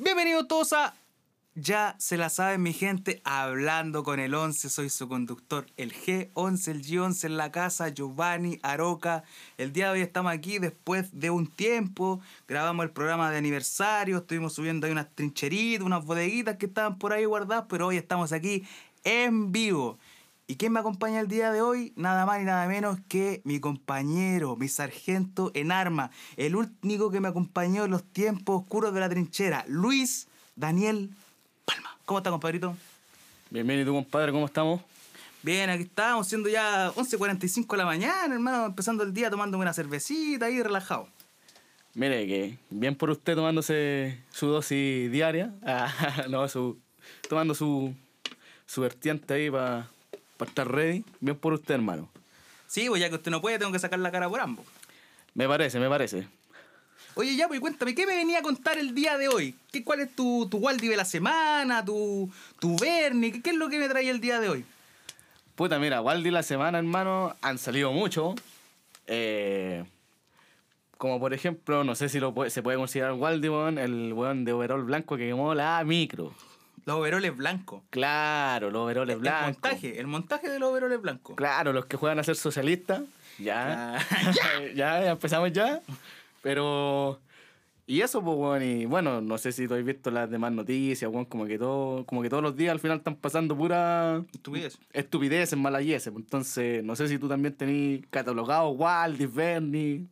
Bienvenidos todos a Ya se la saben mi gente, hablando con el 11, soy su conductor, el G11, el G11 en la casa, Giovanni Aroca. El día de hoy estamos aquí después de un tiempo, grabamos el programa de aniversario, estuvimos subiendo ahí unas trincheritas, unas bodeguitas que estaban por ahí guardadas, pero hoy estamos aquí en vivo. ¿Y quién me acompaña el día de hoy? Nada más y nada menos que mi compañero, mi sargento en arma, el único que me acompañó en los tiempos oscuros de la trinchera, Luis Daniel Palma. ¿Cómo está, compadrito? Bienvenido, compadre, ¿cómo estamos? Bien, aquí estamos, siendo ya 11.45 de la mañana, hermano, empezando el día tomándome una cervecita ahí relajado. Mire, que bien por usted tomándose su dosis diaria, ah, no, su, tomando su, su vertiente ahí para estar ready, bien por usted, hermano. Sí, pues ya que usted no puede, tengo que sacar la cara por ambos. Me parece, me parece. Oye, ya, pues cuéntame, ¿qué me venía a contar el día de hoy? ¿Qué, ¿Cuál es tu, tu Waldi de la semana, tu, tu Bernie? ¿Qué, ¿Qué es lo que me trae el día de hoy? Puta, mira, Waldi la semana, hermano, han salido mucho. Eh, como por ejemplo, no sé si lo puede- se puede considerar Waldi, el weón de overall blanco que quemó la micro. Los overoles blancos. Claro, los overoles El blancos. montaje, el montaje de los overoles blancos. Claro, los que juegan a ser socialistas. Ya. ya, ya empezamos ya. Pero. Y eso, pues, weón. Y bueno, no sé si tú has visto las demás noticias. Como que, todo, como que todos los días al final están pasando pura Estupidez. estupideces, malayeses. pues. Entonces, no sé si tú también tenés catalogado Waldis, Bernie.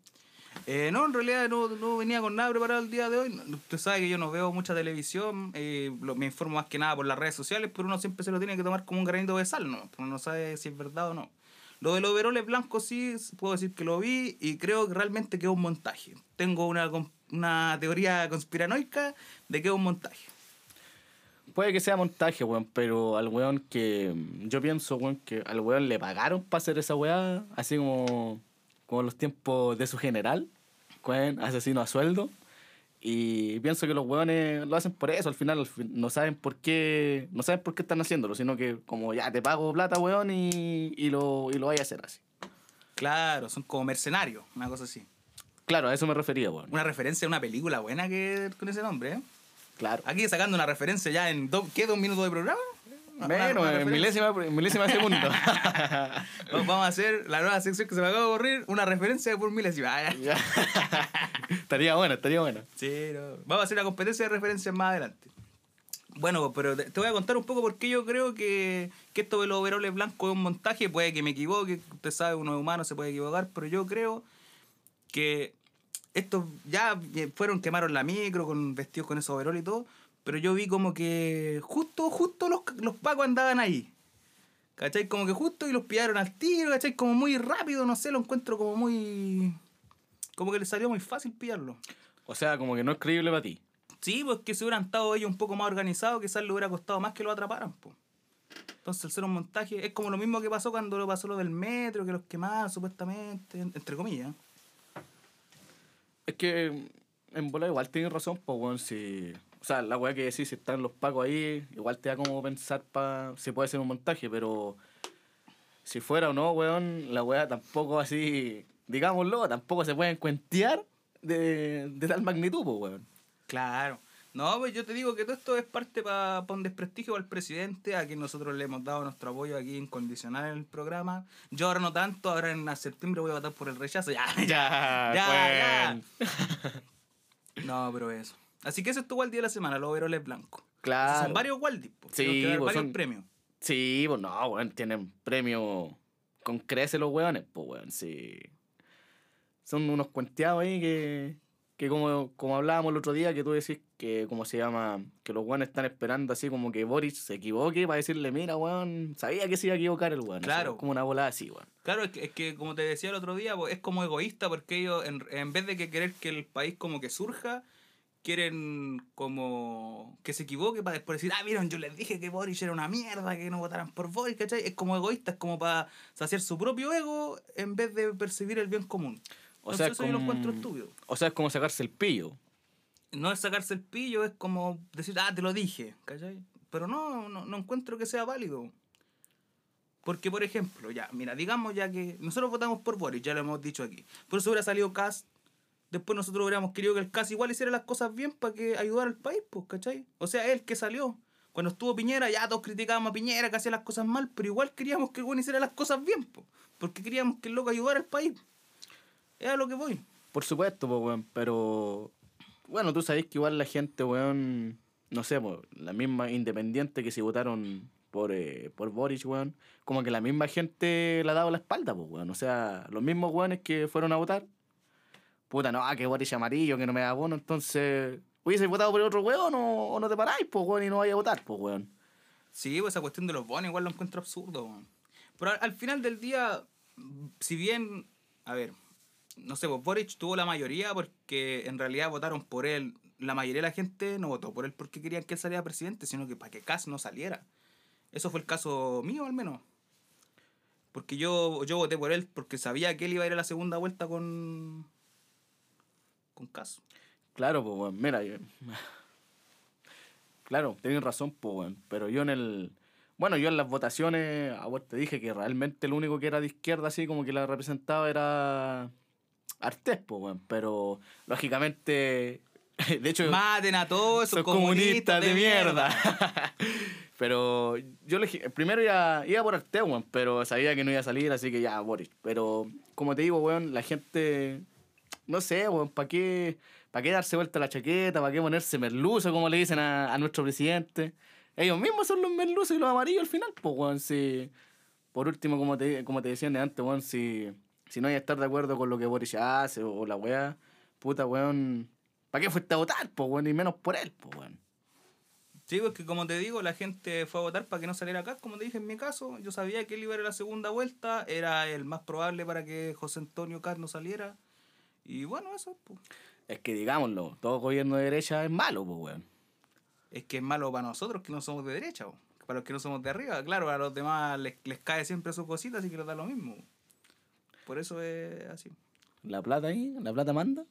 Eh, no, en realidad no, no venía con nada preparado el día de hoy. Usted sabe que yo no veo mucha televisión, eh, lo- me informo más que nada por las redes sociales, pero uno siempre se lo tiene que tomar como un granito de sal, ¿no? Uno no sabe si es verdad o no. Lo de los overoles blancos sí, puedo decir que lo vi y creo que realmente que es un montaje. Tengo una, una teoría conspiranoica de que es un montaje. Puede que sea montaje, weón, pero al weón que. Yo pienso, weón, que al weón le pagaron para hacer esa weá, así como. Como los tiempos de su general, weón, asesino a sueldo. Y pienso que los weones lo hacen por eso, al final, al fin- no saben por qué. No saben por qué están haciéndolo, sino que como ya te pago plata, weón, y, y lo, y lo vaya a hacer así. Claro, son como mercenarios, una cosa así. Claro, a eso me refería, weón. Una referencia a una película buena que con ese nombre, ¿eh? Claro. Aquí sacando una referencia ya en ¿qué? ¿Dos minutos de programa? Menos, una en milésima, milésima segundo. Vamos a hacer la nueva sección que se me acaba de ocurrir, una referencia por milésima. Estaría bueno, estaría bueno. Sí, no. Vamos a hacer la competencia de referencias más adelante. Bueno, pero te voy a contar un poco por qué yo creo que, que esto de los overoles blancos es un montaje. Puede que me equivoque, usted sabe, uno es humano, se puede equivocar, pero yo creo que estos ya fueron, quemaron la micro con vestidos con esos overoles y todo, pero yo vi como que justo, justo los, los pacos andaban ahí. ¿Cachai? Como que justo y los pillaron al tiro, ¿cachai? Como muy rápido, no sé, lo encuentro como muy... Como que les salió muy fácil pillarlo. O sea, como que no es creíble para ti. Sí, pues que si hubieran estado ellos un poco más organizados, quizás le hubiera costado más que lo atraparan, pues. Entonces, el ser un montaje es como lo mismo que pasó cuando lo pasó lo del metro, que los quemaron supuestamente, en- entre comillas. Es que en bola igual tienes razón, pues, weón, si... O sea, la weá que decís, si están los pacos ahí, igual te da como pensar pa... si puede ser un montaje, pero... Si fuera o no, weón, la weá tampoco así... Digámoslo, tampoco se pueden cuentear de, de tal magnitud, pues, weón. Claro. No, pues yo te digo que todo esto es parte para un desprestigio al presidente, a quien nosotros le hemos dado nuestro apoyo aquí incondicional en el programa. Yo ahora no tanto, ahora en septiembre voy a votar por el rechazo. Ya, ya, ya, ya. No, pero eso. Así que eso es tu Waldi de la semana, los overoles blancos. Claro. Son varios Waldis, pues. Sí, que varios son- premios. Sí, pues no, weón, tienen premio con crece los weones, pues weón, sí. Son unos cuenteados ahí que, que como, como hablábamos el otro día, que tú decís que, ¿cómo se llama? Que los weones están esperando así como que Boris se equivoque para decirle, mira, weón, sabía que se iba a equivocar el weón. Claro. Así, como una bola así, weón. Claro, es que, es que como te decía el otro día, pues, es como egoísta porque ellos, en, en vez de que querer que el país como que surja, quieren como que se equivoque para después decir, ah, vieron, yo les dije que Boris era una mierda, que no votaran por Boris, ¿cachai? Es como egoísta, es como para saciar su propio ego en vez de percibir el bien común. O sea, eso yo lo como- encuentro estúpido. O sea, es como sacarse el pillo. No es sacarse el pillo, es como decir, ah, te lo dije, ¿cachai? Pero no, no, no encuentro que sea válido. Porque, por ejemplo, ya, mira, digamos ya que nosotros votamos por Boris, ya lo hemos dicho aquí. Por eso hubiera salido Cast después nosotros hubiéramos querido que el CAS igual hiciera las cosas bien para que ayudara al país, pues, ¿cachai? O sea, él que salió. Cuando estuvo Piñera, ya todos criticábamos a Piñera que hacía las cosas mal, pero igual queríamos que el weón hiciera las cosas bien, pues, porque queríamos que el loco ayudara al país. Era a lo que voy. Por supuesto, pues, weón, pero bueno, tú sabés que igual la gente, weón, no sé, pues, la misma independiente que si votaron por, eh, por Boris, weón, como que la misma gente le ha dado la espalda, pues, weón. O sea, los mismos weones que fueron a votar, puta, no, ah, que Boris amarillo, que no me da bono, entonces, hubiese votado por otro weón o, o no te paráis, pues, weón, y no vayas a votar, pues, weón. Sí, pues esa cuestión de los bonos igual lo encuentro absurdo. weón. Pero al, al final del día, si bien, a ver, no sé, pues Boric tuvo la mayoría porque en realidad votaron por él. La mayoría de la gente no votó por él porque querían que él saliera presidente, sino que para que Kass no saliera. Eso fue el caso mío al menos. Porque yo, yo voté por él porque sabía que él iba a ir a la segunda vuelta con. Con Kass. Claro, pues, weón. Mira, yo- claro, tienes razón, pues, weón. Pero yo en el. Bueno, yo en las votaciones, a vos te dije que realmente el único que era de izquierda, así como que la representaba era. Artés, pues, weón. Pero, lógicamente. De hecho. Maten a todos esos Son comunistas de mierda. pero yo elegí, primero iba, iba por Artés, weón, pero sabía que no iba a salir, así que ya, Boris. Pero, como te digo, weón, la gente, no sé, weón, ¿para qué, ¿para qué darse vuelta la chaqueta? ¿Para qué ponerse merluzo, como le dicen a, a nuestro presidente? Ellos mismos son los merluzos y los amarillos al final, pues, weón, si... Por último, como te, como te decían de antes, weón, si, si no hay estar de acuerdo con lo que Boris hace o, la weá, puta, weón, ¿para qué fuiste a votar, pues, weón? Y menos por él, pues, weón. Sí, porque como te digo, la gente fue a votar para que no saliera acá. Como te dije en mi caso, yo sabía que él iba a la segunda vuelta. Era el más probable para que José Antonio Caz no saliera. Y bueno, eso pues. Es que digámoslo, todo gobierno de derecha es malo, pues, weón. es que es malo para nosotros que no somos de derecha. Para los que no somos de arriba, claro, a los demás les, les cae siempre su cosita, así que les da lo mismo. Por eso es así. La plata ahí, la plata manda.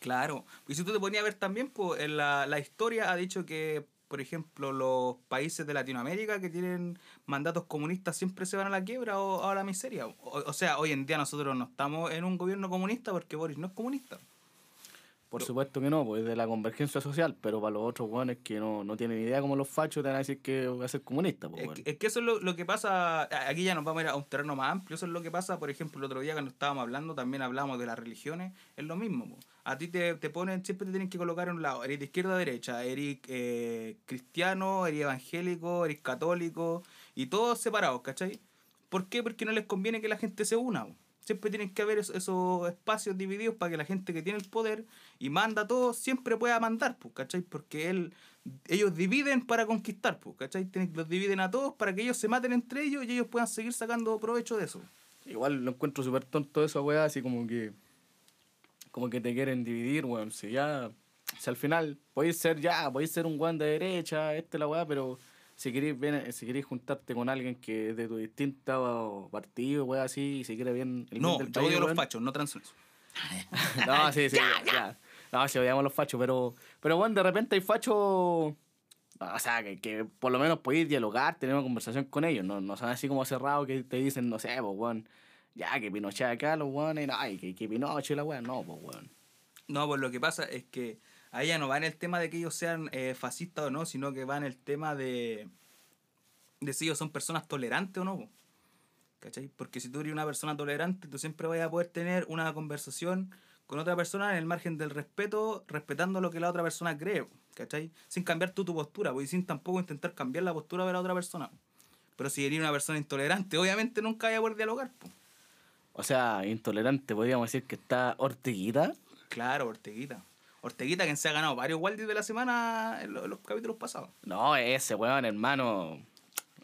Claro. Y si tú te ponías a ver también, pues en la, la historia ha dicho que, por ejemplo, los países de Latinoamérica que tienen mandatos comunistas siempre se van a la quiebra o, o a la miseria. O, o sea, hoy en día nosotros no estamos en un gobierno comunista porque Boris no es comunista. Por supuesto que no, pues de la convergencia social, pero para los otros weones que no, no tienen idea como los fachos te van a decir que voy a ser comunista, pues, Es que, es que eso es lo, lo que pasa, aquí ya nos vamos a ir a un terreno más amplio, eso es lo que pasa, por ejemplo, el otro día cuando estábamos hablando, también hablamos de las religiones, es lo mismo. po. A ti te, te ponen, siempre te tienen que colocar en un lado, eres de izquierda a derecha, eres eh, cristiano, eres evangélico, eres católico, y todos separados, ¿cachai? ¿Por qué? Porque no les conviene que la gente se una. Siempre tienen que haber esos, esos espacios divididos para que la gente que tiene el poder y manda todo siempre pueda mandar, pues, ¿cachai? Porque él, ellos dividen para conquistar, pues, ¿cachai? Los dividen a todos para que ellos se maten entre ellos y ellos puedan seguir sacando provecho de eso. Igual lo encuentro súper tonto eso, weón, así como que. Como que te quieren dividir, weón. Si ya. Si al final podéis ser ya, podéis ser un weón de derecha, este la weá, pero si queréis bien, si queréis juntarte con alguien que es de tu distinto partido, weón, así, y si quiere bien el No, del yo país, odio a los weón. fachos, no transexuales. No, sí, sí, ya. No, si odiamos los fachos, pero, pero bueno, de repente hay fachos, o sea, que, que por lo menos podéis dialogar, tener una conversación con ellos, no, no son así como cerrados que te dicen, no sé, pues, weón, ya, que Pinochet acá, los weones, ay, que, que Pinochet la weón, no, pues, weón. No, pues lo que pasa es que ahí ya no va en el tema de que ellos sean eh, fascistas o no, sino que va en el tema de, de si ellos son personas tolerantes o no. ¿Cachai? Porque si tú eres una persona tolerante, tú siempre vas a poder tener una conversación con otra persona en el margen del respeto, respetando lo que la otra persona cree, ¿cachai? Sin cambiar tú tu postura, po, y sin tampoco intentar cambiar la postura de la otra persona. Pero si eres una persona intolerante, obviamente nunca vas a poder dialogar. O sea, intolerante, podríamos decir que está Ortiguita. Claro, Orteguita. Orteguita, quien se ha ganado varios Waldis de la semana en lo- en los, capítulos pasados. No, ese weón, hermano,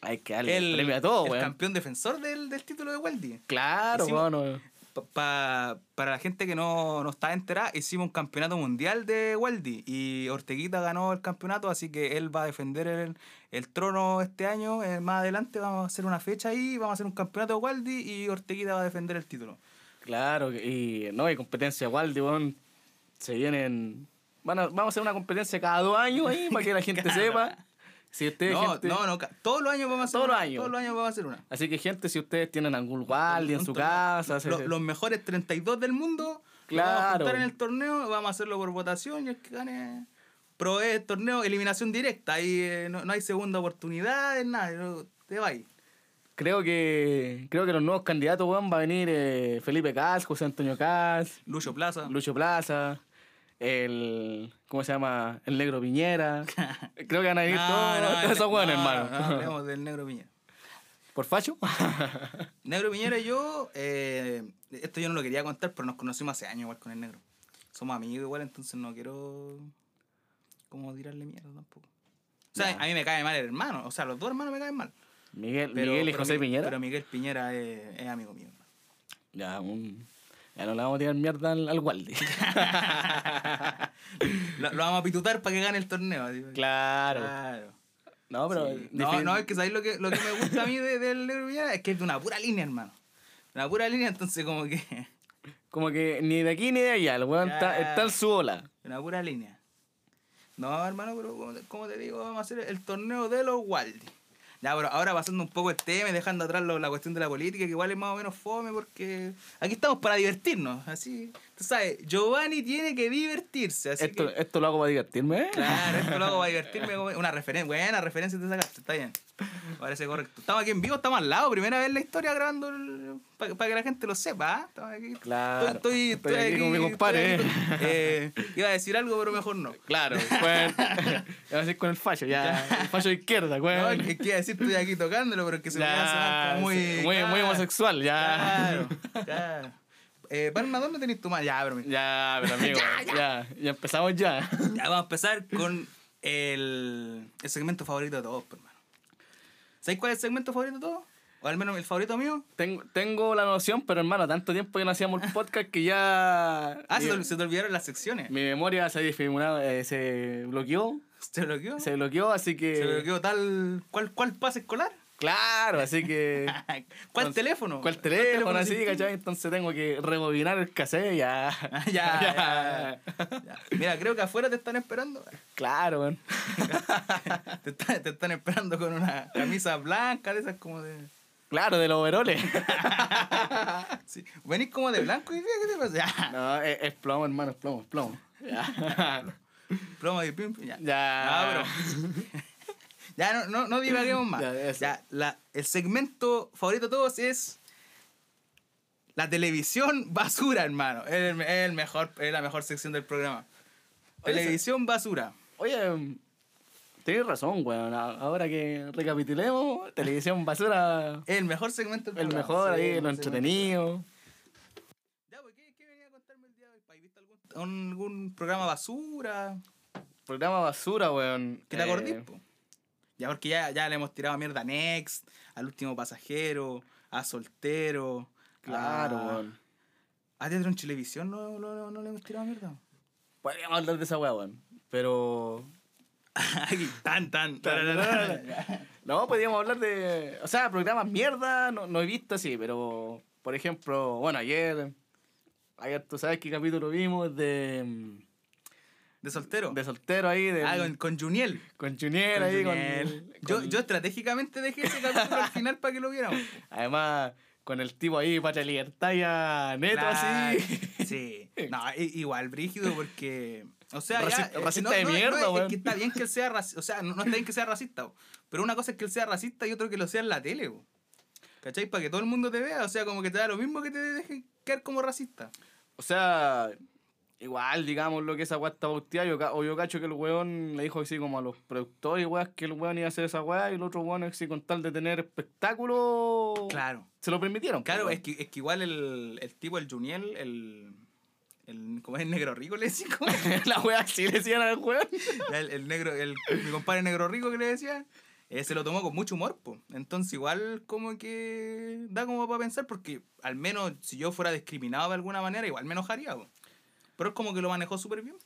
hay que darle el, El, premio a todo, el weón. campeón defensor del, del título de Waldi. Claro, Hicimos-. Pa- pa- para la gente que no, no está enterada, hicimos un campeonato mundial de Waldi y Orteguita ganó el campeonato, así que él va a defender el, el trono este año. Eh, más adelante vamos a hacer una fecha ahí, vamos a hacer un campeonato de Waldi y Orteguita va a defender el título. Claro, y no hay competencia Waldi. Se vienen. Bueno, vamos a hacer una competencia cada dos años ahí para que la gente Claro. sepa. Si ustedes, No, gente- no, no, todos los años vamos a hacer Todos los una. años. Todos los años vamos a hacer una. Así que, gente, si ustedes tienen algún Waldi en su casa, Lo- se- los mejores 32 del mundo Lo Vamos a Claro. juntar en el torneo, vamos a hacerlo por votación y el que gane provee el torneo, eliminación directa. Ahí eh, no, no hay segunda oportunidad, nada. no- Te va ahí. Creo que creo que los nuevos candidatos, weón, va a venir eh, Felipe Cas, José Antonio Cas, Lucho Plaza. Lucho Plaza, el. ¿Cómo se llama? El Negro Piñera. Creo que van a venir No, todos, no, esos hermano. No, hablemos del Negro Piñera. ¿Por facho? Negro Piñera y yo, eh, esto yo no lo quería contar, pero nos conocimos hace años igual con el Negro. Somos amigos igual, entonces no quiero como tirarle mierda tampoco. O sea, a mí me cae mal el hermano, o sea, los dos hermanos me caen mal. Miguel, Pero- Miguel y pero José Piñera. Pero Miguel Piñera es, es amigo mío. Ya, un. Ya no le vamos a tirar mierda al, al Waldi. Lo, lo vamos a pitutar para que gane el torneo. así. claro. Claro. No, pero. Sí. No, no, es que ¿sabéis lo que, lo que me gusta a mí de- del Negro Piñera? Es que es de una pura línea, hermano. Una pura línea, entonces como que... Como que ni de aquí ni de allá, el weón está, está en su ola. Una pura línea. No, hermano, pero como te, como te digo, vamos a hacer el torneo de los Waldi. Ya, pero ahora pasando un poco el tema y dejando atrás la cuestión de la política, que igual es más o menos fome, porque aquí estamos para divertirnos. Así, tú sabes, Giovanni tiene que divertirse. Así Esto, que, esto lo hago para divertirme. ¿eh? claro, esto lo hago para divertirme. Una referencia, buena referencia te sacaste, está bien. Parece correcto. Estamos aquí en vivo, estamos al lado, primera vez en la historia grabando para que la gente lo sepa. Estamos aquí. Claro. Estoy, estoy, Estoy aquí con mi compadre, aquí eh, iba a decir algo, pero mejor no. Claro, weón. Iba a decir con el fallo, ya. El fallo de izquierda, No, weón. es que iba a decir estoy aquí tocándolo, pero es que se me ya, como muy. muy, muy claro, homosexual, ya. Claro, claro. Eh, Palma, ¿dónde tenés tu mano? Ya, pero. Ya, pero amigo, ya, ya, empezamos ya. Ya vamos a empezar con el, el segmento favorito de todos, pues, hermano. ¿Sabéis cuál es el segmento favorito de todos? O al menos el favorito mío. Tengo, tengo la noción, pero hermano, tanto tiempo que no hacíamos el podcast que ya. Ah, se mi, te, se te olvidaron las secciones. mi memoria se, eh, se bloqueó. ¿Se bloqueó? Se bloqueó, así que. Se bloqueó tal. ¿Cuál, cuál pase escolar? Claro, así que. ¿Cuál Entonces, teléfono? ¿Cuál teléfono? Así? ¿cachai? Entonces tengo que rebobinar el cassette, ya. ya, ya, ya. Mira, creo que afuera te están esperando. Claro, weón. Te están, te están esperando con una camisa blanca de esas como de... Claro, de los overoles. Sí. Venís como de blanco y ¿qué te pasa? No, es, es plomo, hermano, es plomo, es plomo. Ya. Plomo de pim, pim, ya. Ya. No, pero... ya, no, no, no divaguemos más. Ya, la, el segmento favorito de todos es... La televisión basura, hermano. Es el, el mejor, es la mejor sección del programa. Oye, Televisión basura. Oye, tienes razón, weón. Ahora que recapitulemos, televisión basura, Es el mejor segmento del el programa. mejor Sí, ahí, el lo mejor entretenido. Ya, pues, ¿qué, qué venía a contarme el día de hoy? ¿Has visto algún, algún programa basura? Programa basura, weón. ¿Qué te Eh, po? Ya, porque ya, ya le hemos tirado mierda a Next, al último pasajero, a Soltero. Claro, a, weón. a Teatro en Televisión no, no, no le hemos tirado mierda. Podríamos hablar de esa weá, weón. Pero. Tan, tan. No, podríamos hablar de. O sea, programas mierda, no, no he visto así, pero. Por ejemplo, bueno, ayer. Ayer, ¿tú sabes qué capítulo vimos de. ¿De soltero? De soltero ahí, de. ah, con, con Juniel. Con Junior Con ahí, Juniel. Yo, con- yo estratégicamente dejé ese capítulo al final para que lo viéramos. Además, con el tipo ahí, Patria Libertad ya neto Claro, así. Sí. No, igual, brígido, porque. O sea, Racista- ya. eh, racista no, de no, no, mierda, es- es, weón. que está bien que él sea racista. O sea, no, no está bien que sea racista, bo. pero una cosa es que él sea racista y otro que lo sea en la tele, bo. ¿cachai? Para que todo el mundo te vea. O sea, como que te da lo mismo que te dejen quedar como racista. O sea, igual, digamos, lo que esa weá está bauteada, yo, o yo cacho que el weón le dijo así como a los productores, weas, que el weón iba a hacer esa weá, y el otro weón, así con tal de tener espectáculo, Claro. se lo permitieron. Claro, es que, es que igual el, el tipo, el Juniel, el. el ¿Cómo es el negro rico? Le decía, ¿cómo es? weón. la weá sí le decían al weón. El negro, el, mi compadre negro rico que le decía, eh, se lo tomó con mucho humor, po. Entonces igual como que da como para pensar, porque al menos si yo fuera discriminado de alguna manera, igual me enojaría, po. Pero es como que lo manejó súper bien.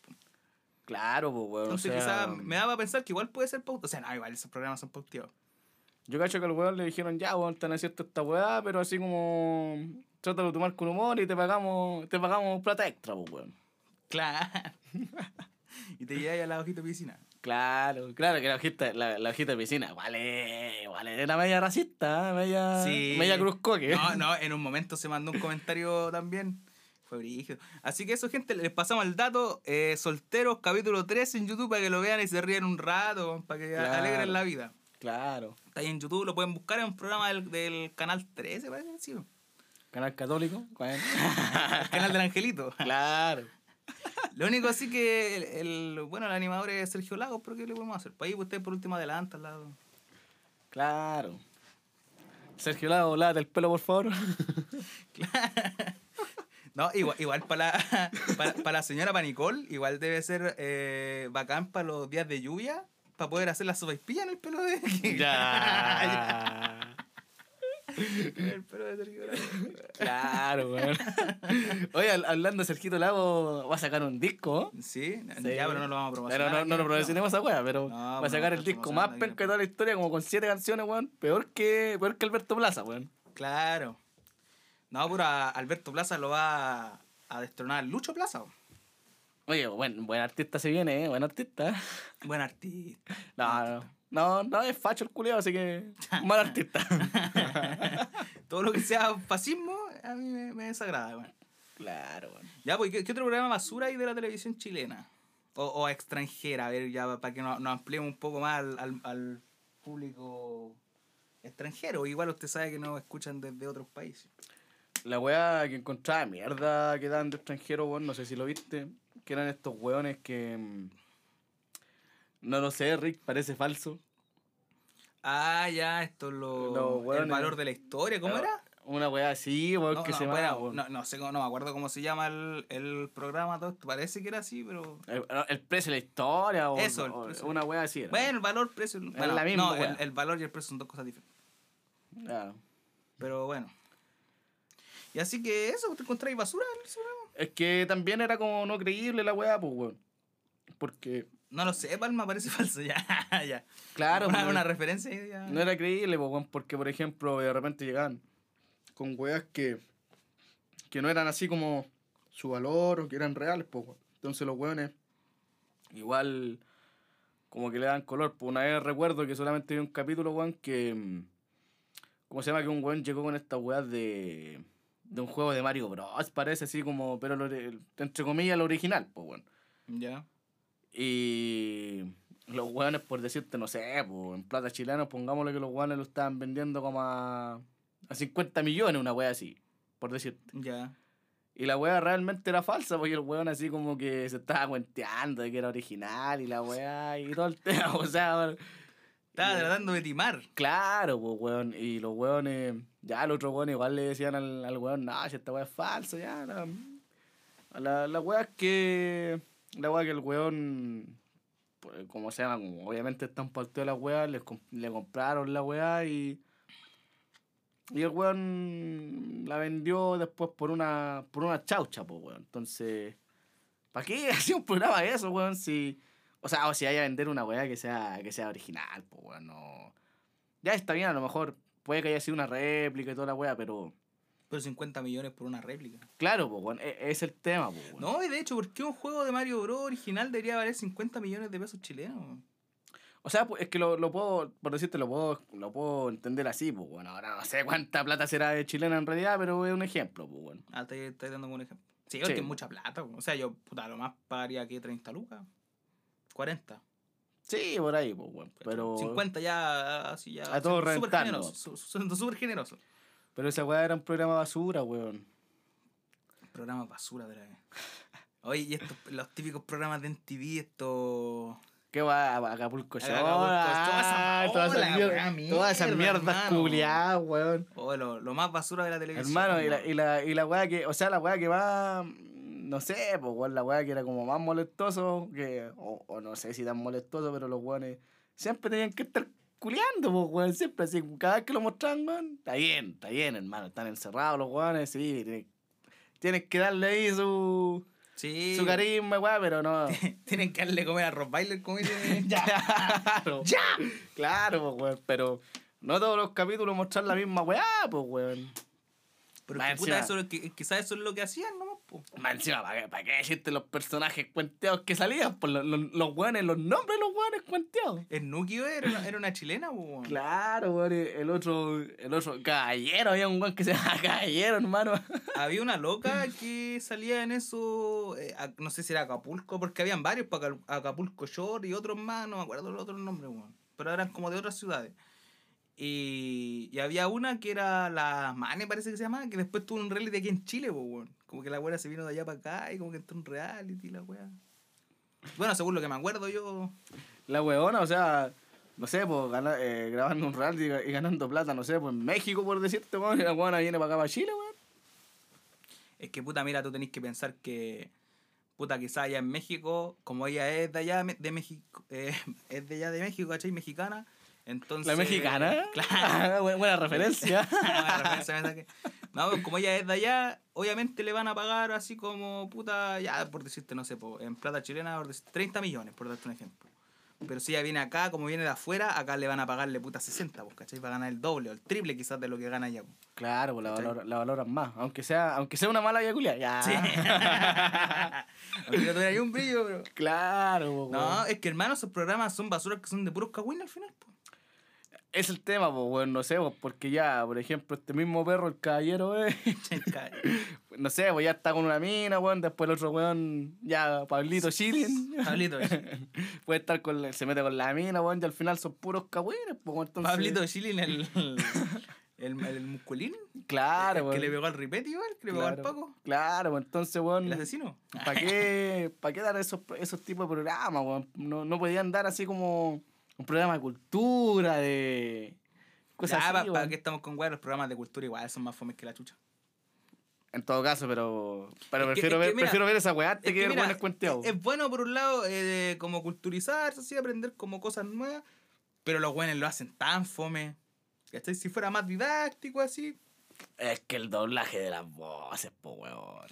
Claro, pues weón. Entonces o sea, quizás me daba a pensar que igual puede ser pauteado. O sea, no, igual esos programas son pauteados. Yo cacho que al weón le dijeron, ya, weón, están haciendo esta weá, pero así como, trátalo de tomar con humor y te pagamos, te pagamos plata extra, pues weón. Claro. y te lleváis a la hojita de piscina. Claro, claro que la hojita, la, la hojita de piscina, vale, vale, era media racista, ¿eh? media, Sí. media cruz coque. No, no, en un momento se mandó un comentario también. Fue brígido. Así que eso, gente, les pasamos el dato. eh, Solteros, capítulo 3 en YouTube para que lo vean y se ríen un rato, para que Claro. alegren la vida. Claro. Está ahí en YouTube, lo pueden buscar en un programa del, del canal 13, parece sí. Canal católico. bueno. El canal del Angelito. claro. Lo único sí que el, el- bueno, el animador es Sergio Lagos, pero ¿qué le podemos hacer? Para ahí usted por último adelanta al lado. Claro. Sergio Lago, lávate el pelo, por favor. No, igual, igual para, la, para, para la señora Panicol, igual debe ser eh, bacán para los días de lluvia, para poder hacer la sopaipilla en el pelo de... ya. el pelo de Sergio Lagos. claro, weón. Oye, hab- hablando de Sergito Lago, va a sacar un disco. Sí, Sí. ya, pero no lo vamos a promocionar. Pero no, no lo promocionemos esa weá, pero No, va a sacar no el disco más penca de toda la historia, como con siete canciones, weón. Peor que, peor que Alberto Plaza, weón. Claro. No, pero a Alberto Plaza lo va a, a destronar Lucho Plaza. Oye, buen, buen artista se viene, eh, buen artista. Buen artista. No, no, no, no es facho el culiado, así que mal artista. Todo lo que sea fascismo, a mí me, me desagrada, weón. claro, weón. Ya, pues, ¿qué, qué otro programa basura hay de la televisión chilena? O, o extranjera, a ver, ya para que nos, nos ampliemos un poco más al, al, al público extranjero. Igual usted sabe que nos escuchan desde otros países. La weá que encontraba mierda que daban de extranjero, weón, no sé si lo viste. Que eran estos weones que. mm, No lo sé, Rick, parece falso. Ah, ya, esto es lo, Los el hueones- valor de la historia, ¿cómo era? Una weá así, weón, No, que no, se llama. no, no sé, cómo- no me acuerdo cómo se llama el, el programa, todo esto. parece que era así, pero... El, el precio de la historia, o, Eso, el o precio. una weá así. era. Bueno, el valor, precio... Bueno, la misma no, wea. el, el valor y el precio son dos cosas diferentes. Ya. Pero bueno. Y así que eso, ¿te encontráis basura en? Es que también era como no creíble la weá, pues, weón. Porque, No lo sé, Palma parece falso, ya, ya. claro, una, pues, una referencia ya. no era creíble, pues, weón, porque, por ejemplo, de repente llegaban con weas que, que no eran así como su valor o que eran reales, pues, weón. Entonces los weones, igual, como que le dan color. Pues una vez recuerdo que solamente vi un capítulo, weón, que. mm, ¿Cómo se llama? Que un weón llegó con estas weas de. De un juego de Mario Bros. Parece así como. Pero lo entre comillas, lo original, pues, weón. Ya. Y los hueones, por decirte, no sé, pues, en plata chilena, pongámosle que los hueones lo estaban vendiendo como a, a 50 millones, una wea así, por decirte. Ya. Y la wea realmente era falsa, porque el hueón así como que se estaba cuenteando de que era original y la wea y todo el tema, o sea, Estaba tratando de timar. claro, pues weón, y los hueones, ya el otro hueón igual le decían al, al hueón, no, si esta wea es falsa, ya, la, la, la wea es que, la wea que el hueón pues, como se llama, como obviamente están partidos las weas, les le compraron la wea y. Y el weón la vendió después por una por una chaucha, pues weón. Entonces, ¿para qué hacía un programa de eso, weón? Si, o sea, o si haya a vender una wea que sea, que sea original, pues weón, no. Ya está bien, a lo mejor puede que haya sido una réplica y toda la wea, pero. Pero 50 millones por una réplica. Claro, pues weón, e- es el tema, pues weón. No, y de hecho, ¿por qué un juego de Mario Bros. original debería valer 50 millones de pesos chilenos? O sea, pues, es que lo, lo puedo, por decirte, lo puedo, lo puedo entender así, pues bueno, ahora no sé cuánta plata será de chilena en realidad, pero es un ejemplo, pues bueno. Ah, estoy, estoy dando un ejemplo. Sí, porque Sí. es mucha plata. O sea, yo, puta, lo más pagaría que 30 lucas. 40. Sí, por ahí, pues bueno, pero... 50 ya, así ya. A todo siendo súper generoso. súper generoso. Pero esa weá era un programa basura, weón. Programa basura de la vez. Oye, y estos, los típicos programas de MTV, estos. ¿Qué va? Acapulco Shore, ah, todas esas mier- weá, todas esas mierdas culiadas, weón. Oh, lo, lo más basura de la televisión. Hermano, y la, y, la, y la weá que, o sea, la weá que va, no sé, pues weón, la weá que era como más molestoso, que, o, o no sé si tan molestoso, pero los weones siempre tenían que estar culiando, pues weón, siempre así, cada vez que lo mostraban, weón, está bien, está bien, hermano, están encerrados los weones, sí, tienen, tienen que darle ahí su, Sí. su carisma, weá, pero no. Tienen que darle comer a Rob Bailer, como dice. ya. claro, ¡Ya! claro, pues weón, pero no todos los capítulos mostrar la misma weá, pues weón. Pero que, puta, eso, que, quizás eso es lo que hacían, ¿no? Más encima, ¿para qué, para qué decirte los personajes cuenteados que salían? Por los, los, los weones, los nombres de los weones cuenteados. El Nuki era una, era una chilena, po. weón. Claro, weón. El otro, el otro, caballero, había un weón que se llama caballero, hermano. Había una loca que salía en eso, eh, a- no sé si era Acapulco, porque habían varios, pa' Acal- Acapulco Shore y otros más, no me acuerdo los otros nombres, weón. Pero eran como de otras ciudades. Y, y había una que era la Mane, parece que se llamaba, que después tuvo un reality aquí en Chile, po, weón. Como que la weá se vino de allá para acá y como que entró un reality, la weá. Bueno, según lo que me acuerdo yo. La weona, o sea, no sé, pues gana- eh, grabando un reality y, ganando plata, no sé, pues en México, por decirte, weón, y la weona viene para acá, para Chile, weón. Es que puta, mira, tú tenés que pensar que. Puta, quizá allá en México, como ella es de allá de México, eh, es de allá de México, ¿cachai? Mexicana. Entonces. La mexicana. Claro. buena, referencia. Buena referencia. No, pues como ella es de allá, obviamente le van a pagar así como, puta, ya por decirte, no sé, po, en plata chilena, por decir, 30 millones, por darte un ejemplo. Pero si ella viene acá, como viene de afuera, acá le van a pagarle puta 60, pues, ¿cachai? Va a ganar el doble o el triple quizás de lo que gana allá. pues. Claro, pues la, valora- la valoran más. Aunque sea, aunque sea una mala yaculia. Ya. Sí. Aunque no tuviera ahí un brillo, pero. claro, pues, No, es que hermano, esos programas son basuras que son de puros cagüines al final. po. Es el tema, pues, weón, no sé, pues, porque ya, por ejemplo, este mismo perro, el caballero, eh, no sé, pues ya está con una mina, weón, después el otro weón, ya, Pablito Chilin. Pablito, Puede estar con, la- se mete con la mina, weón, y al final son puros cagüines, pues, entonces... Pablito Chilin, el, el, el, musculín. Claro, el que le pegó al ripete igual, que le pegó al Claro. Paco. Claro, pues entonces, weón. El asesino. ¿Para qué, pa' qué dar esos, esos tipos de programas, weón? No, no podían dar así como un programa de cultura, de cosas Ya, así, ¿para qué estamos con weá? Los programas de cultura igual son más fomes que la chucha. En todo caso, pero, pero Es que- prefiero, es que ver, mira, prefiero ver esa weá que, que ver weones cuenteados. Es bueno por un lado eh, como culturizarse, así, aprender como cosas nuevas, pero los buenos lo hacen tan fome. ¿Cachai? Si fuera más didáctico así. Es que el doblaje de las voces, po, weón.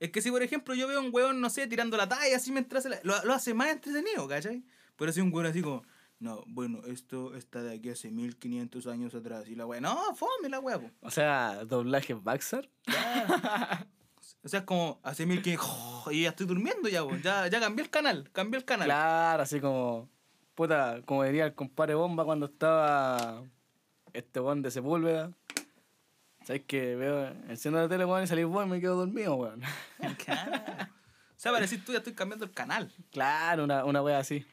Es que si, por ejemplo, yo veo a un weón, no sé, tirando la talla así mientras se la- lo, lo hace más entretenido, ¿cachai? Pero si un weón así como, no, bueno, esto está de aquí hace 1500 años atrás. Y la weá, no, fome la po. O sea, doblaje Baxter. O sea, es como, hace 1500, y ya estoy durmiendo ya, po. Ya, ya cambié el canal, cambié el canal. Claro, así como. Puta, como diría el compadre Bomba cuando estaba este weón de Sepúlveda. ¿Sabes que Veo, enciendo la tele, weón, y salís vos y me quedo dormido, weón. Claro. O sea, para decir tú ya estoy cambiando el canal. Claro, una, una wea así.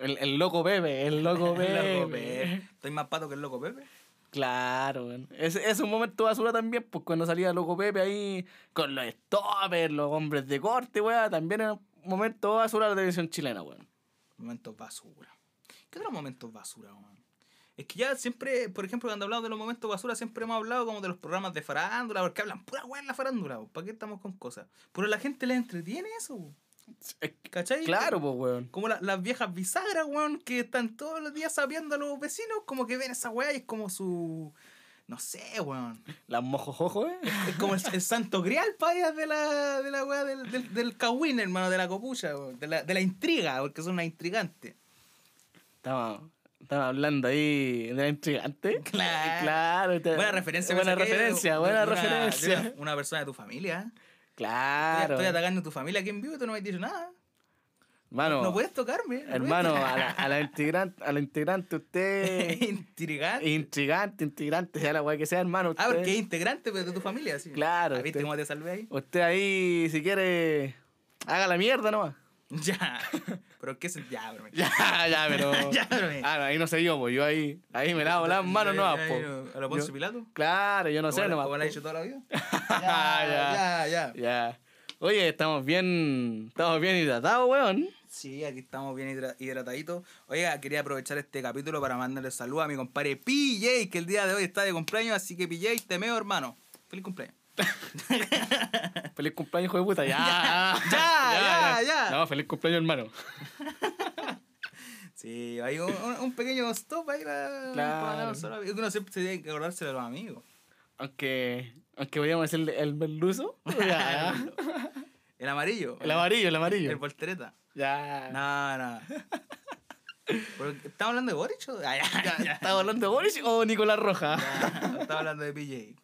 El, el loco Pepe, el loco Pepe. El loco Pepe. Estoy más pato que el loco Pepe. Claro, weón. Es, es un momento basura también, pues cuando salía loco Pepe ahí con los stoppers, los hombres de corte, weón. También era un momento basura de la televisión chilena, weón. Momentos basura. ¿Qué otros momentos basura, weón? Es que ya siempre, por ejemplo, cuando hablamos de los momentos basura, siempre hemos hablado como de los programas de farándula, porque hablan pura weá en la farándula, weón. ¿para qué estamos con cosas? Pero a la gente le entretiene eso, weón. ¿cachai? claro, pues, weón. Como la- las viejas bisagras, weón, que están todos los días sabiendo a los vecinos, como que ven esa weá y es como su. No sé, weón. Las mojojojo, eh. Es como el, el santo grial ellas de la, de la weá del, del, del cagüín, hermano, de la copucha, weón, de la, de la intriga, porque son unas intrigantes. Estamos, estamos hablando ahí de la intrigante. Claro. Claro. Buena referencia, Buena referencia, buena una- referencia. Una, una persona de tu familia. ¿eh? Claro. Estoy atacando a tu familia aquí en vivo y tú no me has dicho nada. Hermano, No puedes tocarme. no hermano, puedes- a la, a la integrante, a la integrante usted. Intrigante. intrigante, intrigante, sea la weá que sea, hermano. Usted, Ah, porque es integrante pues, de tu familia, sí. Claro, Ah, ¿Viste usted- cómo te salvé ahí? usted ahí, si quiere, haga la mierda nomás. Ya. Pero qué se. Ya, bro. Ya, ya, pero. Ya, pero- Ah, no, ahí no sé yo, pues yo ahí, ahí me lavo las manos nomás, Ya, pues. ¿A lo Poncio Yo- Pilato? Claro, yo no sé ¿Cómo la- nomás. ¿Cómo la he po. hecho toda la vida? ya, ya, ya. Ya. Oye, estamos bien, estamos bien hidratados, weón. Sí, aquí estamos bien hidra- hidrataditos. Oiga, quería aprovechar este capítulo para mandarle saludos a mi compadre PJ, que el día de hoy está de cumpleaños, así que PJ, te meo, hermano. Feliz cumpleaños. Feliz cumpleaños, hijo de puta. Ya, ya, ya, ya. No, feliz cumpleaños, hermano. Sí, hay un, un- pequeño stop ahí para, Claro. para Uno siempre se tiene que acordarse de los amigos. Aunque, aunque podríamos decir el merluzo. El amarillo. El amarillo, el amarillo. El voltereta. Ya. No, no. ¿Estamos hablando de Boric. ¿Estás hablando de Boris o Nicolás Roja? Ya, Estaba hablando de PJ.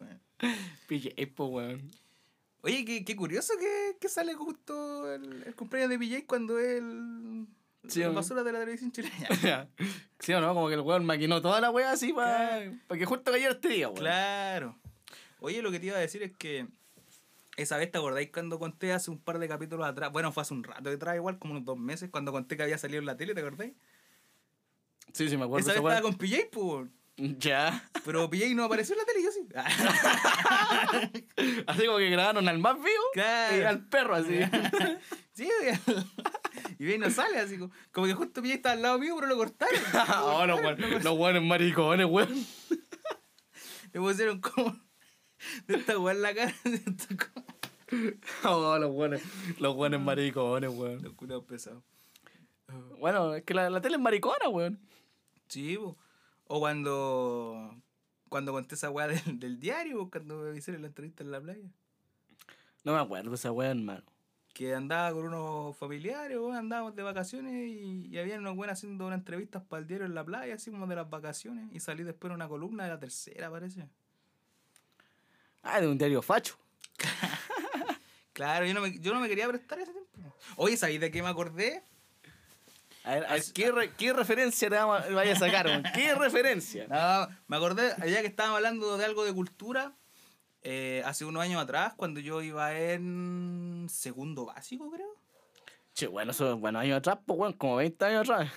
PJ, po, weón. Oye, qué, qué curioso que, que sale justo el, el cumpleaños de PJ cuando él. Sí, la basura de la televisión chilena. sí o no, como que el weón maquinó toda la weá así para que justo cayera este día, weón. Claro. Oye, lo que te iba a decir es que esa vez te acordáis cuando conté hace un par de capítulos atrás, bueno, fue hace un rato detrás, igual como unos dos meses, cuando conté que había salido en la tele, ¿te acordáis? Sí, sí, me acuerdo. esa vez estaba con PJ, pues. Ya. Pero PJ no apareció en la tele, yo sí. Así como que grabaron al más vivo Claro. y al perro así. sí, y bien no sale, así como, como que justo PJ estaba al lado mío, pero lo cortaron. oh, los weones, los weones maricones, weón. Le pusieron como de esta weá en la cara. de esta como- Oh, los weones, los weones maricones, weón. Los curados pesados. Bueno, es que la, la tele es maricona, weón. Sí, po. o cuando cuando conté esa weá del, del diario, po, cuando me hicieron la entrevista en la playa. No me acuerdo esa weá, hermano. Que andaba con unos familiares, weón, andábamos de vacaciones y, y había unos buenos haciendo unas entrevistas para el diario en la playa, así como de las vacaciones. Y salí después en una columna de la tercera, parece. Ah, de un diario facho. Claro, yo no me, yo no me quería prestar ese tiempo. Oye, ¿sabéis de qué me acordé? A ver, a ver, ¿qué, re- ¿qué referencia te vaya a sacar? ¿Qué referencia? No, me acordé, ya que estábamos hablando de algo de cultura, eh, hace unos años atrás, cuando yo iba en segundo básico, creo. Che, bueno, eso es buenos años atrás, pues, weón, como 20 años atrás.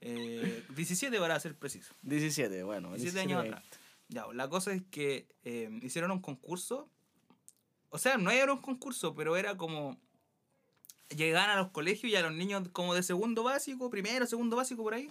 Eh, 17 para ser preciso. 17, bueno. 17 años atrás. Ya, la cosa es que eh, hicieron un concurso. O sea, no era un concurso, pero era como. Llegaban a los colegios y a los niños como de segundo básico, primero, segundo básico por ahí.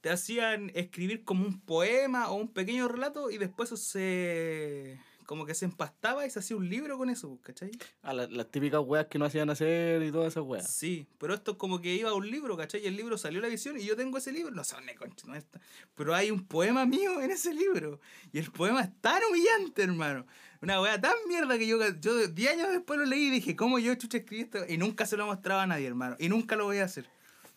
Te hacían escribir como un poema o un pequeño relato y después se. Como que se empastaba y se hacía un libro con eso, ¿cachai? Ah, la- las típicas weas que no hacían hacer y todas esas weas. Sí, pero esto es como que iba a un libro, ¿cachai? Y el libro salió a la visión y yo tengo ese libro. No sé dónde concha, no está. Pero hay un poema mío en ese libro. Y el poema es tan humillante, hermano. Una weá tan mierda que yo, yo 10 años después lo leí y dije, ¿cómo yo chucha escribí esto? Y nunca se lo mostraba a nadie, hermano. Y nunca lo voy a hacer.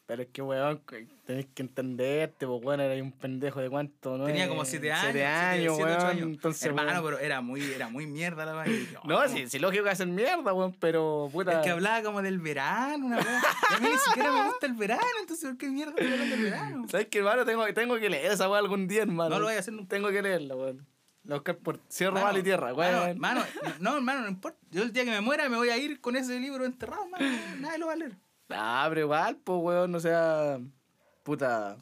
Pero es que, weón, que tenés que entenderte, pues, weón, era un pendejo de cuánto, ¿no? Tenía como 7 años. 7 años, siete, ocho weón. años. Entonces, hermano, weón. pero era muy, era muy mierda la oh, No, ¿cómo? sí, sí, lógico que hacen mierda, weón, pero, puta. Es que hablaba como del verano, una weá. Y a mí ni siquiera me gusta el verano, entonces ¿por qué mierda hablando del verano? ¿Sabes qué, hermano? Tengo, tengo que leer esa weá algún día, hermano. No lo voy a hacer nunca. Tengo que leerla, weón. La buscar por cielo, Mano, mar y tierra, mano, weón. Mano, no, hermano, no importa. Yo el día que me muera me voy a ir con ese libro enterrado, mano. Nadie lo va a leer. Ah, pero igual, pues, weón, o sea. Puta.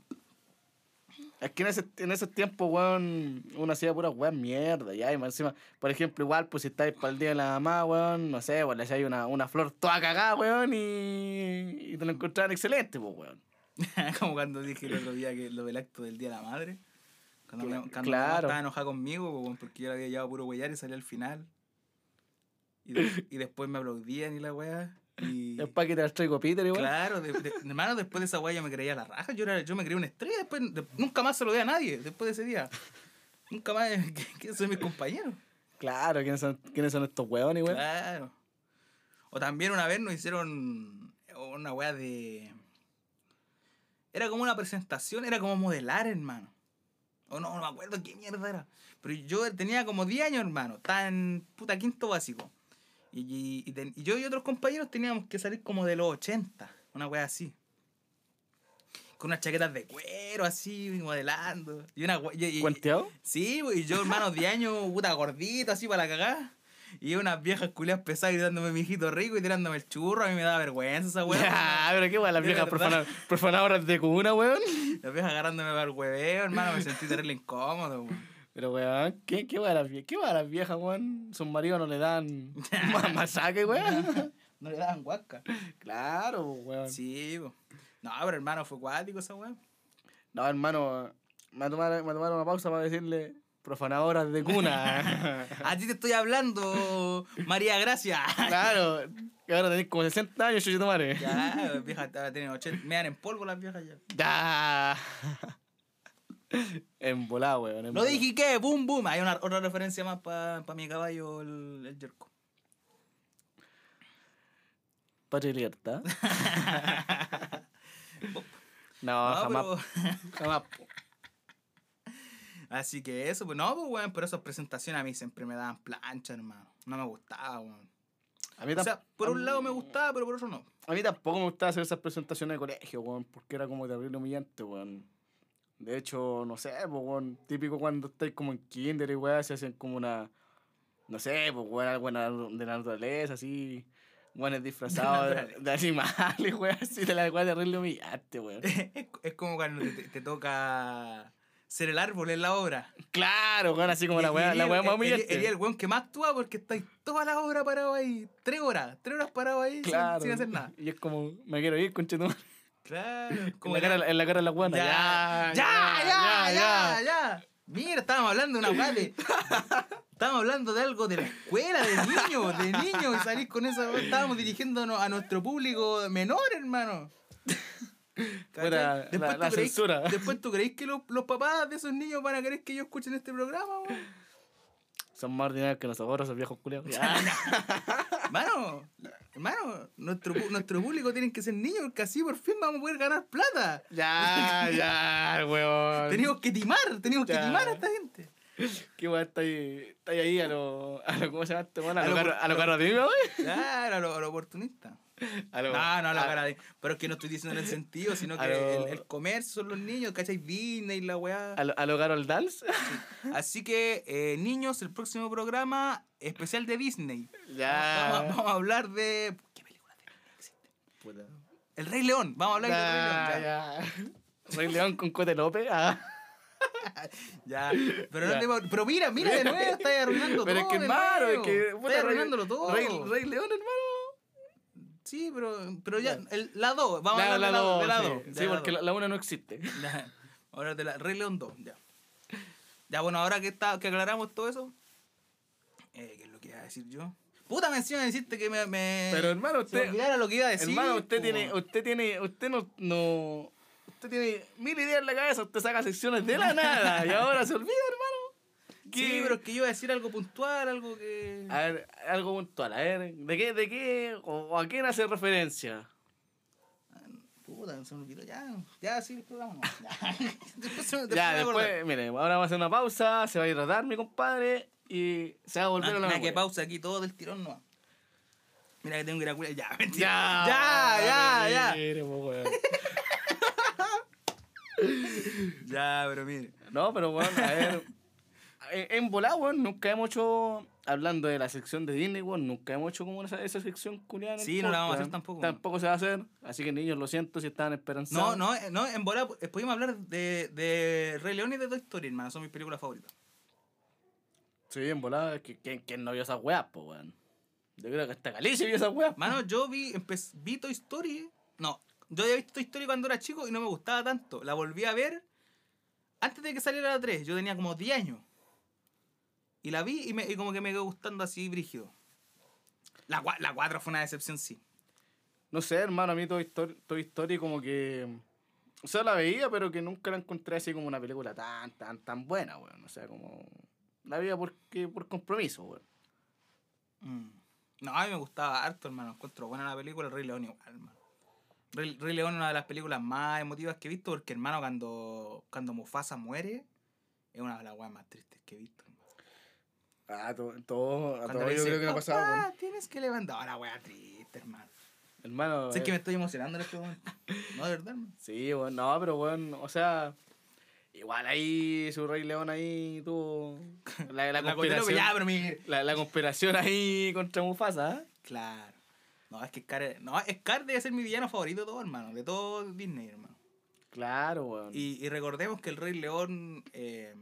Es que en, ese, en esos tiempos, weón, uno hacía puras weón mierda, ya, y más encima, por ejemplo, igual, pues si estáis para el día de la mamá, weón, no sé, weón, le echáis una, una flor toda cagada, weón, y, y te lo encontraban excelente, pues, weón. Como cuando dije el otro día que lo del acto del Día de la Madre. Cuando, me, cuando claro. estaba enojada conmigo weón, porque yo la había llevado puro huellar y salí al final. Y, de- y después me aplaudían y la weá. Y, Es para que te las traigo Peter, igual. claro, de- de- hermano, después de esa weá yo me creía la raja. Yo, era, yo me creía una estrella. Después, de- nunca más se lo di a nadie después de ese día. Nunca más. que soy mis compañeros. Claro, ¿quiénes son, quiénes son estos weones, weón? Claro. O también una vez nos hicieron una weá de. Era como una presentación, era como modelar, hermano. O no, no me acuerdo qué mierda era. Pero yo tenía como 10 años, hermano. Estaba en puta quinto básico. Y, y- y ten- y yo y otros compañeros teníamos que salir como de los 80. Una weá así. Con unas chaquetas de cuero, así, modelando. Y una ¿Cuenteado? Sí, pues, y yo, hermano, 10 años, puta gordito, así para la cagada. Y unas viejas culias pesadas y dándome mi hijito rico y tirándome el churro. A mí me daba vergüenza esa weá. Ah, pero qué weón, las De viejas profanadoras de cuna, weón. Las viejas agarrándome para el hueveo, hermano. Me sentí terrible incómodo, weón. Pero, weón, ¿qué, qué weón las viejas? ¿Qué weón las viejas, weón? Sus maridos no le dan ma- masaje, weón. No le daban guasca. claro, weón. Sí, po. No, pero hermano, fue cuático esa weá. No, hermano, me voy a tomar, me voy a tomar una pausa para decirle profanadoras de cuna. A ti te estoy hablando, María Gracia. claro, que ahora tenéis como 60 años, yo tomare. Ya, las viejas ahora tienen 80. Me dan en polvo las viejas ya. Ya. Embolado, weón. Lo embolado. dije que, boom, boom. Hay una, otra referencia más para mi caballo, el, el yerco. Patria y libertad. no, No, jamás. pero- Jamás. Así que eso, pues no, pues weón, pero esas presentaciones a mí siempre me daban plancha, hermano. No me gustaba, weón. A mí, O sea, por un lado me gustaba, pero por otro no. A mí tampoco me gustaba hacer esas presentaciones de colegio, weón, porque era como terrible humillante, weón. De hecho, no sé, pues, típico cuando estáis como en kinder y weón, se hacen como una, no sé, pues, weón, algo de la- de la naturaleza, así, weones disfrazados de, de animales, weón, así, de la weón terrible humillante, weón. es, es como cuando te, te toca ser el árbol en la obra. Claro, weón, así como la Y- weá, y la weá más humillante. El, el, weón que más actúa porque estáis toda la hora parado ahí. Tres horas. Tres horas parado ahí sin- Claro. sin, hacer nada. Y es como, me quiero ir, conchetumare. Claro. En la, cara, en la cara de la guana. ya, ya, ya, ya, ya, Mira, estábamos hablando de una de. Estábamos hablando de algo de la escuela, de niños, de niños, y salís con esa. Estábamos dirigiéndonos a nuestro público menor, hermano. Fuera la- tú la creís- censura. Después tú creéis que los, los papás de esos niños van a querer que ellos escuchen este programa. Son más ordinarios que nosotros, esos viejos culiados. Mano, hermano, nuestro, nuestro público tienen que ser niños porque así por fin vamos a poder ganar plata. Ya, ya, weón. Tenemos que timar, tenemos que Ya. timar a esta gente. ¿Qué weón está ahí? Está ahí, a lo, a lo. ¿Cómo se llama este weón? A, A lo lo- caro- a lo caro de mí. Claro, a lo, a lo oportunista. A lo- No, no, la cara de. Pero es que no estoy diciendo en el sentido, sino que el, el comercio son los niños, ¿cachai? Disney y la weá. A lo, a lo Carol Dals. Así que, eh, niños, el próximo programa especial de Disney. Ya. Vamos, vamos a hablar de. ¿Qué película existe? El Rey León. Vamos a hablar del Rey León. Ya. Rey León con Cote López. Ah. Ya, pero, Ya. no te- pero mira, mira de nuevo, estás arruinando Pero es todo. que de hermano, es que. Estás puta, arruinándolo todo. Rey, Rey León, hermano. Sí, pero, pero ya, el, la 2, vamos a La- hablar la de la dos, 2. De la sí. 2. Sí, porque la, la una no existe. A hablar de la Rey León 2, ya. Ya, bueno, ahora que, está, que aclaramos todo eso, eh, ¿qué es lo que iba a decir yo? Puta, me encima de decirte que me, me Pero hermano, se usted. olvidara lo que iba a decir. Hermano, usted tiene, usted tiene, usted no, no, usted tiene mil ideas en la cabeza, usted saca secciones de la nada y ahora se olvida, hermano. Sí, pero es que yo iba a decir algo puntual, algo que... A ver, algo puntual, a ver, ¿de qué, de qué, o, o a quién hace referencia? Puta, se me olvidó, ya, ya, sí, después vamos. Ya, después después ya, a después, mire, ahora vamos a hacer una pausa, se va a hidratar mi compadre y se va a volver a la Mira que pausa aquí todo del tirón no. Mira que tengo que ir a curar. Ya, mentira. Ya, ya, ya, ya. weón. Ya, pero mire. No, pero bueno, a ver. En, en volado, weón, nunca hemos hecho. Hablando de la sección de Disney, weón, nunca hemos hecho como esa, esa sección culiada. Sí, no la vamos a hacer tampoco. Tampoco se va a hacer. Así que niños, lo siento si estaban No, esperanzados. no, eh, no, en bola eh, podíamos hablar de, de Rey León y de Toy Story, hermano. Son mis películas favoritas. Sí, en volado, es que ¿quién, quién no vio esas weas, po, weón? Yo creo que hasta Galicia vio esas weas. Mano, yo vi, vi Toy Story. No, yo había visto Toy Story cuando era chico y no me gustaba tanto. La volví a ver antes de que saliera la 3. Yo tenía como 10 años. Y la vi y, me, y como que me quedó gustando así brígido. La, la 4 fue una decepción, sí. No sé, hermano, a mí Toy Story, Toy Story como que... O sea, la veía, pero que nunca la encontré así como una película tan, tan, tan buena, weón. O sea, como... La veía porque, por compromiso, weón. Mm. No, a mí me gustaba harto, hermano. Encuentro buena la película, El Rey León igual, hermano. Rey, Rey León es una de las películas más emotivas que he visto porque, hermano, cuando, cuando Mufasa muere, es una de las weas más tristes que he visto. Ah, todo, todo, a todo yo creo que le ha pasado, "Papá, weón. tienes que levantar. Ahora, wea triste, hermano. Hermano... Sé eh, que me estoy emocionando en este momento. No, de verdad, hermano. Sí, bueno, no, pero bueno, o sea... Igual ahí, su Rey León ahí tuvo... La, la, La conspiración, Cotelo, ya, la, la conspiración ahí contra Mufasa, ¿eh? Claro. No, es que Scar, no, Scar debe ser mi villano favorito de todo, hermano. De todo Disney, hermano. Claro, weón. Y, y recordemos que el Rey León eh,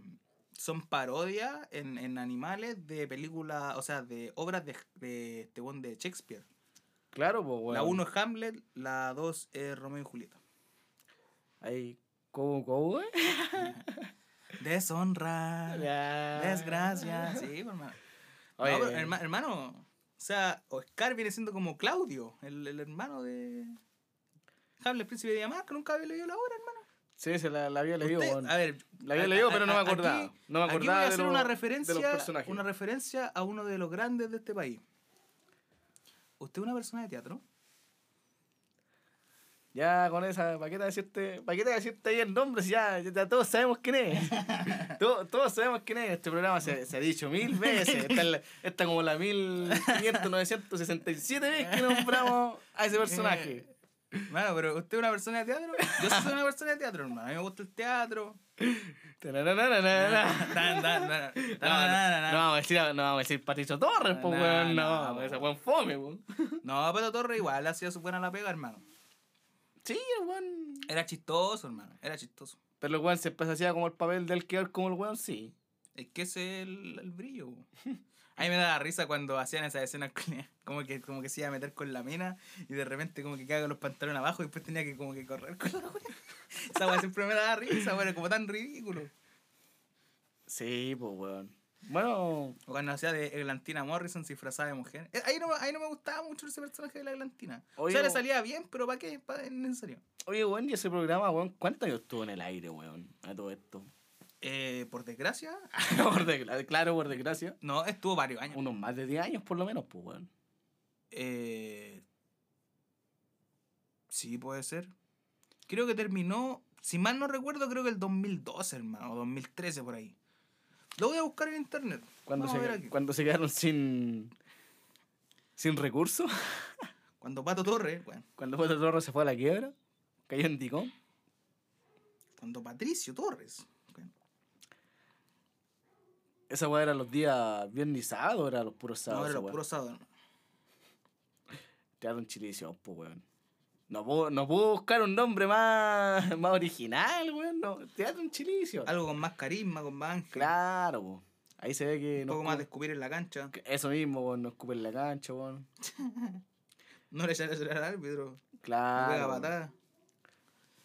son parodias en, en animales de películas, o sea, de obras de, de, este de Shakespeare. Claro, pues, weón. La 1 es Hamlet, la 2 es Romeo y Julieta. Ahí, ¿cómo, cómo, eh? Deshonra, Ya. desgracia. Sí, hermano. Oye, No, pero, herma- hermano, o sea, Oscar viene siendo como Claudio, el, el hermano de Hamlet, príncipe de Dinamarca. Nunca había leído la obra, hermano. Sí, se la, la había leído, a ver, La había leído, pero no me acordaba. aquí- no me aquí acordaba voy a de, los- una de referencia, los personajes. una referencia a uno de los grandes de este país. ¿Usted es una persona de teatro? Ya con esa, ¿para qué te decirte, para qué te decirte ahí el nombre? Si ya, ya todos sabemos quién es. todos, todos sabemos quién es. Este programa se, se ha dicho mil veces. Esta, es la- esta es como la 1500, 967 vez que nombramos a ese personaje. Bueno, pero usted es una persona de teatro. Yo soy una persona de teatro, hermano. A mí me gusta el teatro. No, tan, no, no vamos a decir, no vamos a decir Patricio Torres, pues, No, weón. no, ese buen fome, weón. No, pero Torre igual hacía su buena la pega, hermano. Sí, el weón. Era chistoso, hermano. Era chistoso. Pero el weón se hacía como el papel del que como el weón, sí. Es que ese es el, el brillo. po. A mí me daba risa cuando hacían esas escenas como que, como que se iba a meter con la mina y de repente como que caga los pantalones abajo y después tenía que como que correr con la wea. Esa wea siempre me daba risa, era como tan ridículo. Sí, pues, weón. Bueno, O cuando hacía de Eglantina Morrison disfrazada de mujer. Eh, Ahí no, ahí no me gustaba mucho ese personaje de la Eglantina. o sea, le salía bien, pero ¿para qué? ¿Para necesario? oye, weón, y ese programa, weón, ¿cuántos años estuvo en el aire, weón? A todo esto. Eh, por desgracia, por claro, por desgracia. no, estuvo varios años. Unos más de 10 años, por lo menos, pues, weón. Eh, sí, puede ser. Creo que terminó, si mal no recuerdo, creo que el 2012, hermano, o 2013 por ahí. Lo voy a buscar en internet. Cuando se, cuando se quedaron sin. sin recursos. Cuando Pato Torres, bueno, Cuando Pato Torres se fue a la quiebra. Cayó en Dicón. cuando Patricio Torres. Esa weá era los días viernes y sábado, era los puros No, sábados. era esa los puros sábados. Teatro en Chilevisión, pues, weón. No puedo, no puedo buscar un nombre más, más original, weón. No. Teatro en Chilevisión. Algo con más carisma, con más ángel. Claro, po. Ahí se ve que Un no poco más de escu- escupir en la cancha. Eso mismo, weón. No escupen la cancha, weón. No le echar a al árbitro. No Claro. weón. patada.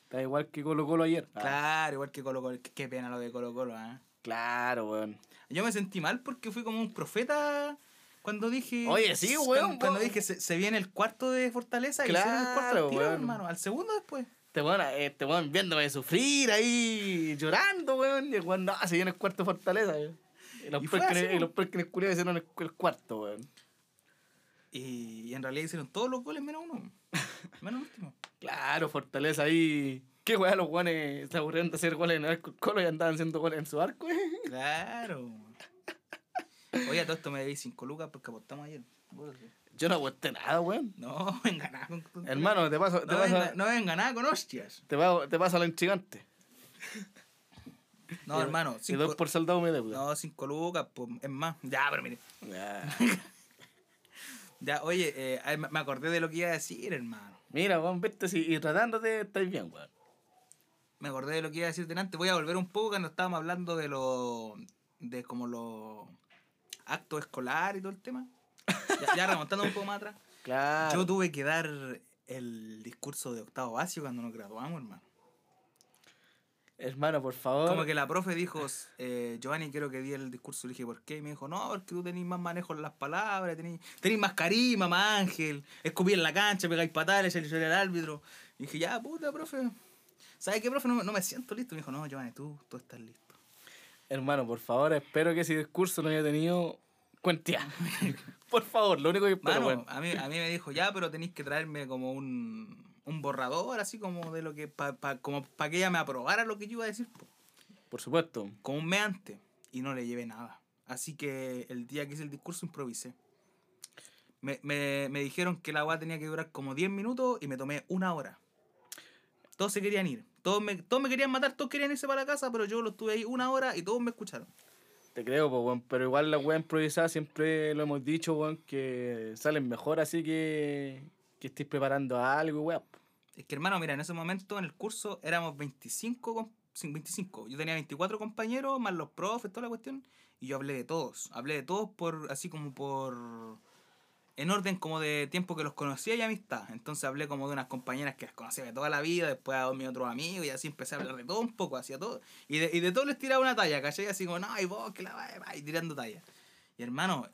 Está igual que Colo Colo ayer. Ah, Claro, igual que Colo Colo. Qué- pena lo de Colo Colo, ¿ah? Claro, weón. Yo me sentí mal porque fui como un profeta cuando dije. Oye, sí, cuando- weón, Cuando, dije se, se viene el cuarto de Fortaleza y hicieron el cuarto Claro, al tiro, weón. hermano. Al segundo después. Este weón, este weón viéndome sufrir ahí, llorando, weón. Y el weón, no, se viene el cuarto de Fortaleza, weón. Y los perkins los culiados hicieron el, el cuarto, weón. Y, y en realidad hicieron todos los goles menos uno. menos el último. Claro, Fortaleza ahí. Qué weón, los weones se aburrieron de hacer goles en el Colo y andaban haciendo goles en su arco, eh. Claro. Oye, a todo esto me debí 5 lucas porque apostamos ayer. Yo no aposté nada, weón. No, venga nada con con- Hermano, te paso, te No venga, paso, no venga nada con hostias. te paso, te paso a la intrigante. No, Y- hermano. Y dos por soldado me deuda. no, 5 lucas, pues, es más. Ya, pero mire. Ya. Ya, oye, eh, me acordé de lo que iba a decir, hermano. Mira, weón, viste, si, y tratándote, estáis bien, weón. Me acordé de lo que iba a decir delante. Voy a volver un poco cuando estábamos hablando de lo. de como los actos escolares y todo el tema. Ya, ya remontando un poco más atrás. Claro. Yo tuve que dar el discurso de octavo básico cuando nos graduamos, hermano. Hermano, por favor. Como que la profe dijo, eh, Giovanni, quiero que di el discurso. Le dije, ¿por qué? Y me dijo, no, porque tú tenés más manejo en las palabras, tenés, tenés más carisma, más ángel, escupir en la cancha, pegáis patadas, le al árbitro. Y dije, ya, puta, profe. ¿Sabes qué, profe? No, me- no me siento listo. Me dijo, no, Giovanni, tú, tú estás listo. Hermano, por favor, espero que ese discurso no haya tenido cuentía. por favor, lo único que espero, Mano, weón. a, mí, a mí me dijo, ya, pero tenéis que traerme como un, un borrador, así como de lo que, pa, pa- como para que ella me aprobara lo que yo iba a decir. po. Por supuesto. como un mes antes y no le llevé nada. Así que el día que hice el discurso improvisé. Me, me, me dijeron que la agua tenía que durar como 10 minutos y me tomé una hora. Todos se querían ir. Todos me, todos me querían matar, todos querían irse para la casa, pero yo lo estuve ahí una hora y todos me escucharon. Te creo, pues. Pero igual las weas improvisadas siempre lo hemos dicho, weón, que salen mejor así que que estés preparando algo, weón. Es que hermano, mira, en ese momento en el curso éramos 25, com- sí, 25. Yo tenía 24 compañeros, más los profes, toda la cuestión. Y yo hablé de todos. Hablé de todos por, así como por... En orden como de tiempo que los conocía y amistad. Entonces hablé como de unas compañeras que las conocía de toda la vida, después a mis otros amigos y así empecé a hablar de todo un poco, hacía todo. Y de, y de todo les tiraba una talla, ¿cachai? Así como, no, y vos, que la va, va", y tirando talla. Y hermano,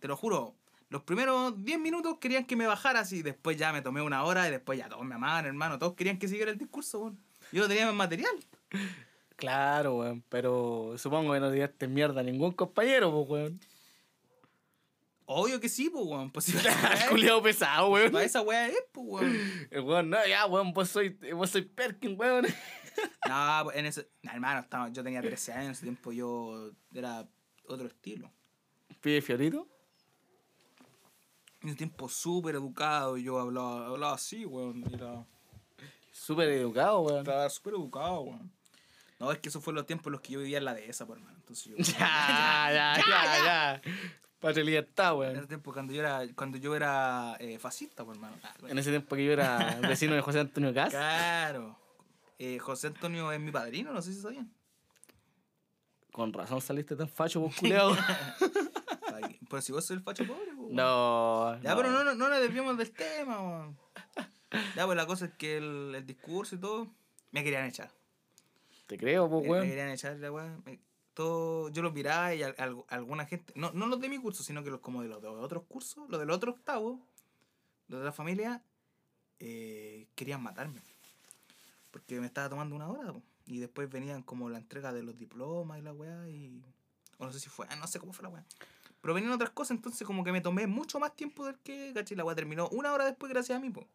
te lo juro, los primeros 10 minutos querían que me bajara así, después ya me tomé una hora y después ya todos me amaban, hermano, todos querían que siguiera el discurso, weón. Yo no tenía más material. Claro, weón. Pero supongo que no tiraste mierda a ningún compañero, pues, weón. Obvio que sí, pues, weón. Pues, si Culeado pesado, weón. para esa weá es, pues, weón. El weón, no, ya, weón, vos soy, vos soy Perkin, weón. No, pues, en ese. No, hermano, estaba, yo tenía 13 años, en ese tiempo yo era otro estilo. Pide fiorito. En ese tiempo súper educado y yo hablaba, hablaba así, weón. Era, Súper educado, weón. estaba súper educado, weón. No, es que esos fueron los tiempos en los que yo vivía en la dehesa, pues, hermano. Entonces yo. Ya, ya, ya, ya. Patria libertad, En weón. ese tiempo cuando yo era, cuando yo era eh, fascista, pues, hermano. Ah, En ese tiempo que yo era vecino de José Antonio Gas. Claro. Eh, José Antonio es mi padrino, no sé si sabían. Con razón saliste tan facho, vos culeado. Pero si vos sos el facho pobre, pues, weón. no. Ya, pero no, no, no nos desviamos del tema, weón. Ya, pues la cosa es que el, el discurso y todo, me querían echar. Te creo, pues, Me, me weón. querían echar la me- yo los miraba y al- al- alguna gente, no, no los de mi curso, sino que los como de los de otros cursos, los del otro octavo, los de la familia, eh, querían matarme. Porque me estaba tomando una hora, po. y después venían como la entrega de los diplomas y la weá, y. O no sé si fue, ah, no sé cómo fue la weá. Pero venían otras cosas, entonces como que me tomé mucho más tiempo del que, ¿cachai? La weá terminó una hora después gracias a mí, po.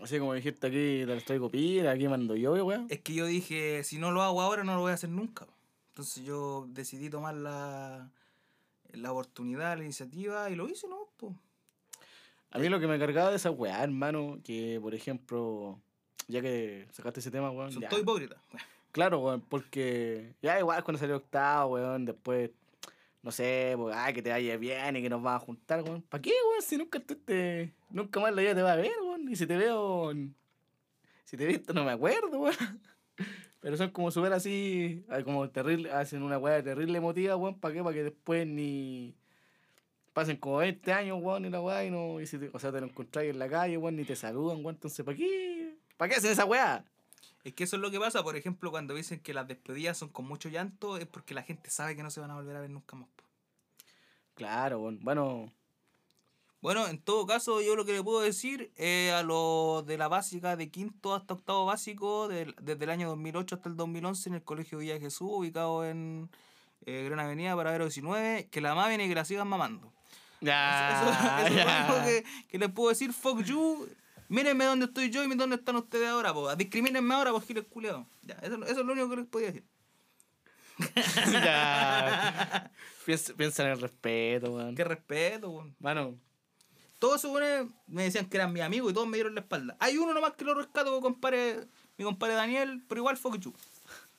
Así como dijiste aquí, te estoy copiando, aquí mando yo, weón. Es que yo dije, si no lo hago ahora, no lo voy a hacer nunca. Entonces yo decidí tomar la, la oportunidad, la iniciativa y lo hice, ¿no? Po. A mí lo que me cargaba de esa weá, hermano, que por ejemplo, ya que sacaste ese tema, weón. Son todo hipócritas. Claro, weón, porque ya igual cuando salió octavo, weón, después, no sé, pues, ay, que te vaya bien y que nos vamos a juntar, weón. ¿Para qué, weón? Si nunca tú te, nunca más la vida te va a ver, weón. Y si te veo, si te he visto no me acuerdo, weón. Pero son como súper así, ay, como terrible, hacen una weá terrible emotiva, weón, ¿para qué? Para que después ni pasen como 20 años, weón, y la weá, y no, y si te- o sea, te lo encontráis en la calle, weón, ni te saludan, weón, entonces, ¿para qué? ¿Para qué hacen esa weá? Es que eso es lo que pasa, por ejemplo, cuando dicen que las despedidas son con mucho llanto, es porque la gente sabe que no se van a volver a ver nunca más. po. Claro. Bueno, Bueno, en todo caso, yo lo que le puedo decir eh, a los de la básica de quinto hasta octavo básico, del- desde el año 2008 hasta el 2011 en el Colegio Villa de Jesús, ubicado en eh, Gran Avenida, Paradero 19, que la mamen y que la sigan mamando. Ya, Eso, eso es lo que, que les puedo decir, fuck you. Mírenme dónde estoy yo y dónde están ustedes ahora, po. Discrimínenme ahora, por giles culiados. Ya, eso, eso es lo único que les podía decir. Ya. Piensa, piensa en el respeto, weón. Qué respeto, weón. Mano, Todos se supone, me decían que eran mis amigos y todos me dieron la espalda. Hay uno nomás que lo rescato, compadre, mi compadre Daniel, pero igual fuck you.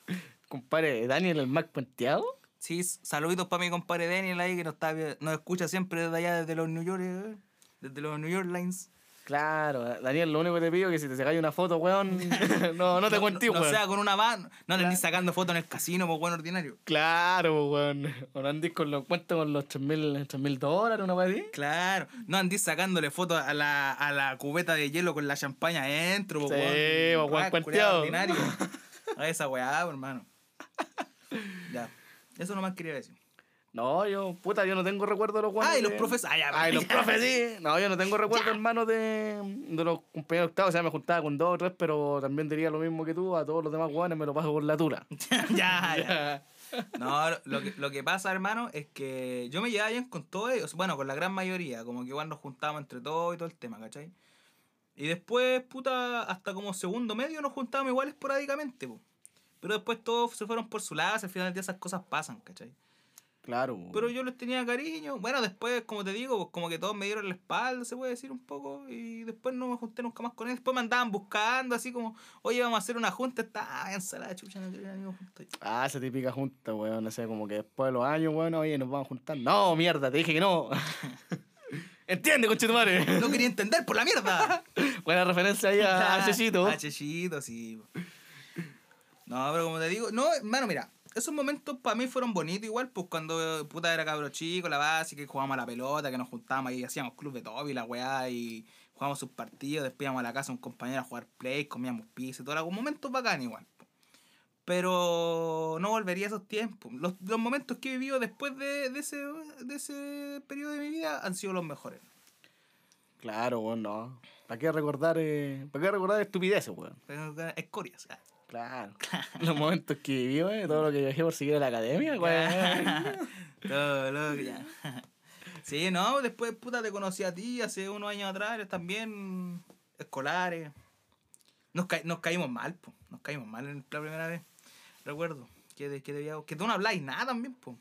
compadre, Daniel el Mac Penteado. Sí, saluditos para mi compadre Daniel ahí que nos, está, nos escucha siempre desde allá, desde los New York, eh, desde los New York Lines. Claro, Daniel, lo único que te pido es que si te sacáis una foto, weón, no, no te cuentes, no, weón. sea con una mano, no le andís sacando fotos en el casino, pues bueno, ordinario. Claro, weón. O no andís con los cuentos con los 3.000 mil dólares, una así. Claro, no andís sacándole fotos a la, a la cubeta de hielo con la champaña adentro, po, Sí, weón. po, weón, cuenteado. ordinario. A esa weá, po, hermano. Ya, eso nomás quería decir. No, yo, puta, yo no tengo recuerdo de los weones Ah, y los de- profes. Ah, ya, Ah, y los profes, sí. No, yo no tengo recuerdo, hermano, de, de los compañeros octavos. O sea, me juntaba con dos o tres, pero también diría lo mismo que tú. A todos los demás weones me lo paso por la tura. ya, ya. No, lo que, lo que pasa, hermano, es que yo me llevaba bien con todos ellos. Bueno, con la gran mayoría. Como que igual nos juntábamos entre todos y todo el tema, ¿cachai? Y después, puta, hasta como segundo medio nos juntábamos igual esporádicamente, po. Pero después todos se fueron por su lado, al final del día esas cosas pasan, ¿cachai? Claro. Pero yo les tenía cariño. Bueno, después, como te digo, pues como que todos me dieron la espalda, se puede decir un poco. Y después no me junté nunca más con ellos. Después me andaban buscando, así como, oye, vamos a hacer una junta. Está, ah, ensalada, chucha, no quiero ir junta. Ah, esa típica junta, weón. O sea, como que después de los años, weón, oye, nos vamos a juntar. No, mierda, te dije que no. Entiende, conchetumare. No quería entender por la mierda. Buena referencia ahí a, a Chechito. A Chechito, sí. No, pero como te digo, no, hermano, mira, esos momentos para mí fueron bonitos igual, pues cuando puta era cabro chico, la básica, que jugábamos a la pelota, que nos juntábamos y hacíamos club de Toby, la weá, y jugábamos sus partidos, después íbamos a la casa de un compañero a jugar play, comíamos pizza y todo, algún momentos bacán igual. po. Pero no volvería a esos tiempos. Los, los momentos que he vivido después de, de, ese, de ese periodo de mi vida han sido los mejores. Claro, weón, no. ¿Para qué recordar, eh, ¿para qué recordar estupideces, weón? Pero, Escorias. ah. Claro. Los momentos que viví, weón, todo lo que viajé por seguir a la academia, weón. Todo lo que ya. Sí, no, después, puta, te conocí a ti hace unos años atrás, eres también escolares. Nos, ca- nos caímos mal, po. Nos caímos mal en la primera vez. Recuerdo. Que, de- que, debía, que tú no habláis nada también, po.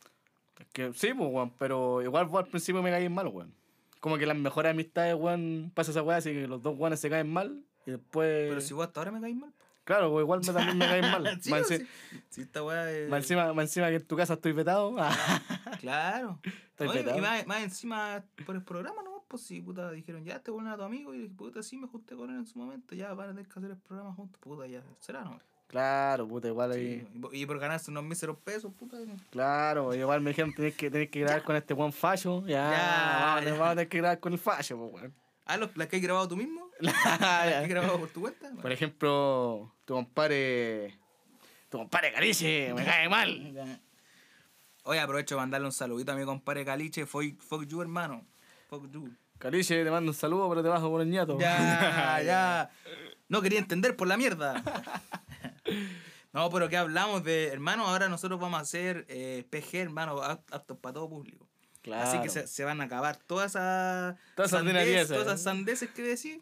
Es que sí, pues, weón, pero igual vos al principio me caís mal, weón. Como que las mejores amistades, weón, pasa esa weá, así que los dos weones se caen mal y después. Pero si vos hasta ahora me caís mal. Claro, pues igual me, también me caen mal. Sí, más, o enci- sí. Sí, esta weá es- más encima, más encima que en tu casa estoy vetado. ah, Claro. Estoy Oye, y más, más encima por el programa, ¿no? Pues si puta dijeron, ya este bueno era tu amigo, y dije, puta, sí me junté con él en su momento, ya van a tener que hacer el programa juntos, puta, ya será, ¿no? claro, puta, igual ahí. Sí, y por- Y por ganarse unos míseros pesos, puta. Claro, igual me dijeron tenés que, tenés que grabar con este buen fallo. Ya, Ya, vamos, ya. vamos a tener que grabar con el fallo, pues, weón. Ah, ¿los, ¿las que has grabado tú mismo? ¿Las que has grabado por tu cuenta? Por ejemplo, tu compadre. Tu compadre Carice, me cae mal. Oye, aprovecho de mandarle un saludito a mi compadre Caliche, fuck, fuck you, hermano. Fuck you. Carice, te mando un saludo, pero te bajo por el ñato. Ya, ya. No quería entender por la mierda. No, pero que hablamos de, hermano, ahora nosotros vamos a hacer eh, PG, hermano, apt- aptos para todo público. Claro. Así que se, se van a acabar todas esas Todas esas ordinarieces, todas esas ¿eh? sandeces que decís,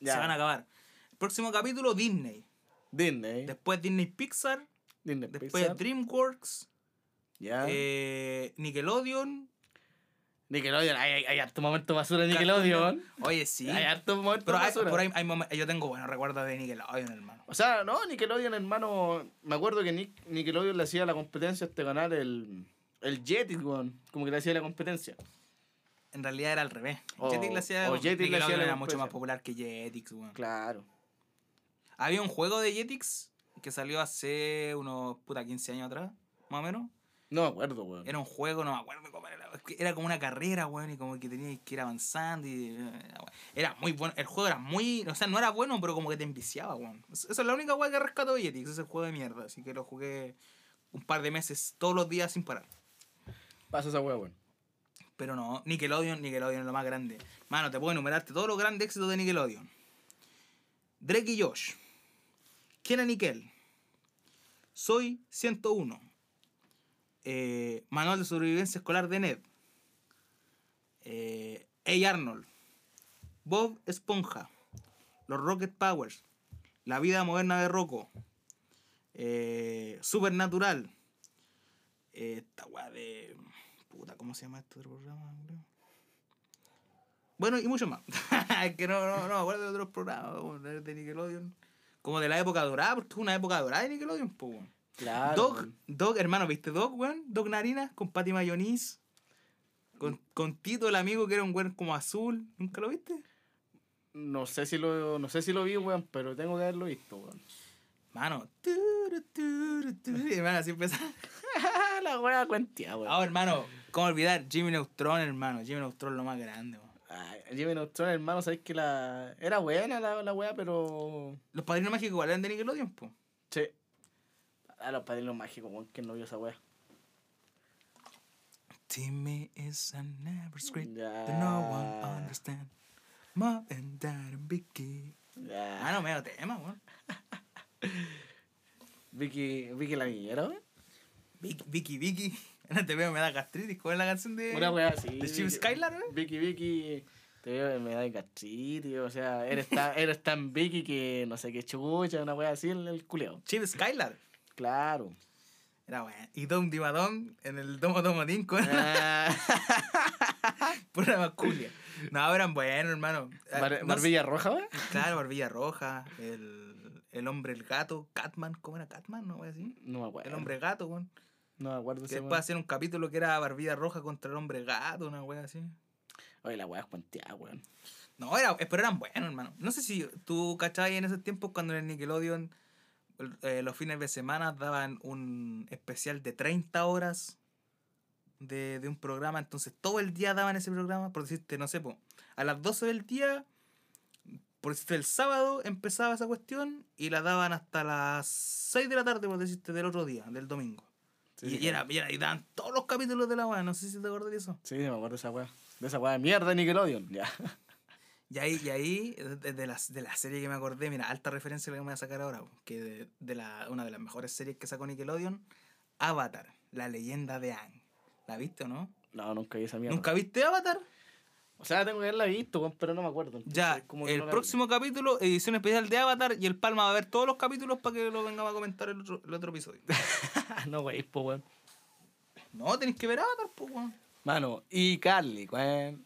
Ya. se van a acabar. Próximo capítulo, Disney. Disney. Después Disney Pixar. Disney Después Pixar. DreamWorks. Ya. eh, Nickelodeon. Nickelodeon. Hay, hay, hay harto momento basura en Nickelodeon. Oye, sí. Hay harto momento Pero hay, basura. por ahí hay momen- yo tengo buenos recuerdos de Nickelodeon, hermano. O sea, no, Nickelodeon, hermano. Me acuerdo que Nick, Nickelodeon le hacía la competencia a este canal, el, el weón. Como que le hacía la competencia. En realidad era al revés. O- Jetix le hacía, o Jetix le Nickelodeon hacía la era mucho más popular que Jetix, weón. Claro. Había un juego de Jetix que salió hace unos puta 15 años atrás, más o menos. No me acuerdo, weón. Era un juego, no me acuerdo cómo era. Era como una carrera, weón, y como que tenías que ir avanzando. Y, eh, era muy bueno. El juego era muy. O sea, no era bueno, pero como que te enviciaba, weón. Esa es la única weón que rescató de Jetix, ese juego de mierda. Así que lo jugué un par de meses, todos los días sin parar. Pasa esa weá, weón. Pero no, Nickelodeon, Nickelodeon es lo más grande. Mano, te puedo enumerarte todos los grandes éxitos de Nickelodeon. Drake y Josh. Kenan y Kel. Soy 101. Eh, Manual de Sobrevivencia Escolar de Ned. Eh, Hey Arnold. Bob Esponja. Los Rocket Powers. La vida moderna de Rocco. Eh, Supernatural. Eh, esta weá de. Puta, ¿cómo se llama este otro programa? bro? Bueno, y mucho más. es que no, no, no acuerdo de otros programas de de Nickelodeon. Como de la época dorada, porque es una época dorada de Nickelodeon, pues, weón. Claro. Dog, weón. Dog, hermano, ¿viste Dog, weón? Dog Narinas con Patty Mayonnaise. Con, con Tito, el amigo que era un weón como azul. ¿Nunca lo viste? No sé si lo, no sé si lo vi, weón, pero tengo que haberlo visto, weón. Mano. hermano, así empieza. la weá cuentia, weón. Ah, hermano, ¿cómo olvidar? Jimmy Neutron, hermano. Jimmy Neutron lo más grande, weón. Ay, Jimmy Neutron, hermano, sabes que la. Era buena la, la weá, pero. Los padrinos mágicos igual eran de Nickelodeon, po. Sí. A los padrinos mágicos, weón, que no vio esa weá. Timmy is a never script that no one understand. Mom and dad and Vicky. Ah, no, medio tema, weón. Vicky, Vicky la niñera, weón. Vicky, Vicky, Vicky. Te veo me da gastritis. ¿Cuál es la canción de. Una weá así. ¿De Chip Skylar, weón? Vicky, Vicky. Te veo, me da gastritis, o sea, eres tan, eres tan Vicky que no sé qué chucha, una weá así, el, el culeo. Chip Skylar. Claro. Era bueno. Y Dom Dimadón en el Domo Domodín con Ah, pura masculia. No, eran buenos, hermano. Ah, Bar- no Barbilla roja, sé- Claro, Barbilla Roja. El, el hombre, el gato. Catman. ¿Cómo era Catman? No, voy a decir. No me acuerdo. El hombre gato, weón. No me acuerdo Que después weón. hacían un capítulo que era Barbilla Roja contra el hombre gato, una wea así. Oye, la weá es cuanteada, weón. No, era, pero eran buenos, hermano. No sé si tú cachabas en esos tiempos cuando en el Nickelodeon eh, los fines de semana daban un especial de 30 horas de, de un programa. Entonces todo el día daban ese programa. Por decirte, no sé, po, a las 12 del día, por decirte, el sábado empezaba esa cuestión y la daban hasta las 6 de la tarde, por decirte, del otro día, del domingo. Sí, y, sí, y era, y era- y daban todos los capítulos de la weá. No sé si te acuerdas de eso. Sí, me acuerdo de esa weá. De esa weá de mierda de Nickelodeon, ya. Y ahí, y ahí de, de la, de la serie que me acordé, mira, alta referencia la que me voy a sacar ahora, que de, de la, una de las mejores series que sacó Nickelodeon, Avatar, la leyenda de Aang. ¿La viste o no? No, nunca vi esa mierda. ¿Nunca viste Avatar? O sea, tengo que haberla visto, pero no me acuerdo. entonces Ya, como el no próximo capítulo, edición especial de Avatar, y el Palma va a ver todos los capítulos para que lo vengamos a comentar el otro, el otro episodio. no, wey, po, weón. no, tenéis que ver Avatar, pues, weón. Mano, y Carly, weón.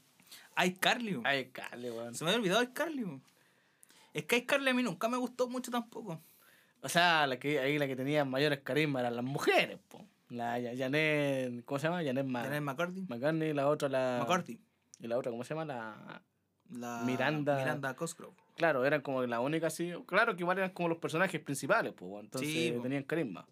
Hay Carly, weón. Ay, Carly, weón. Se me había olvidado el Carly, weón. Es que hay Carly a mí nunca me gustó mucho tampoco. O sea, la que, ahí la que tenía mayores carismas eran las mujeres, po. La Janet, ¿cómo se llama? Janet, Ma Janet McCarthy. McCartney, la otra, la... McCarthy. Y la otra, ¿cómo se llama? La... La Miranda- Miranda Cosgrove. Claro, eran como la única así. Claro que igual eran como los personajes principales, pues, entonces Sí, tenían carisma.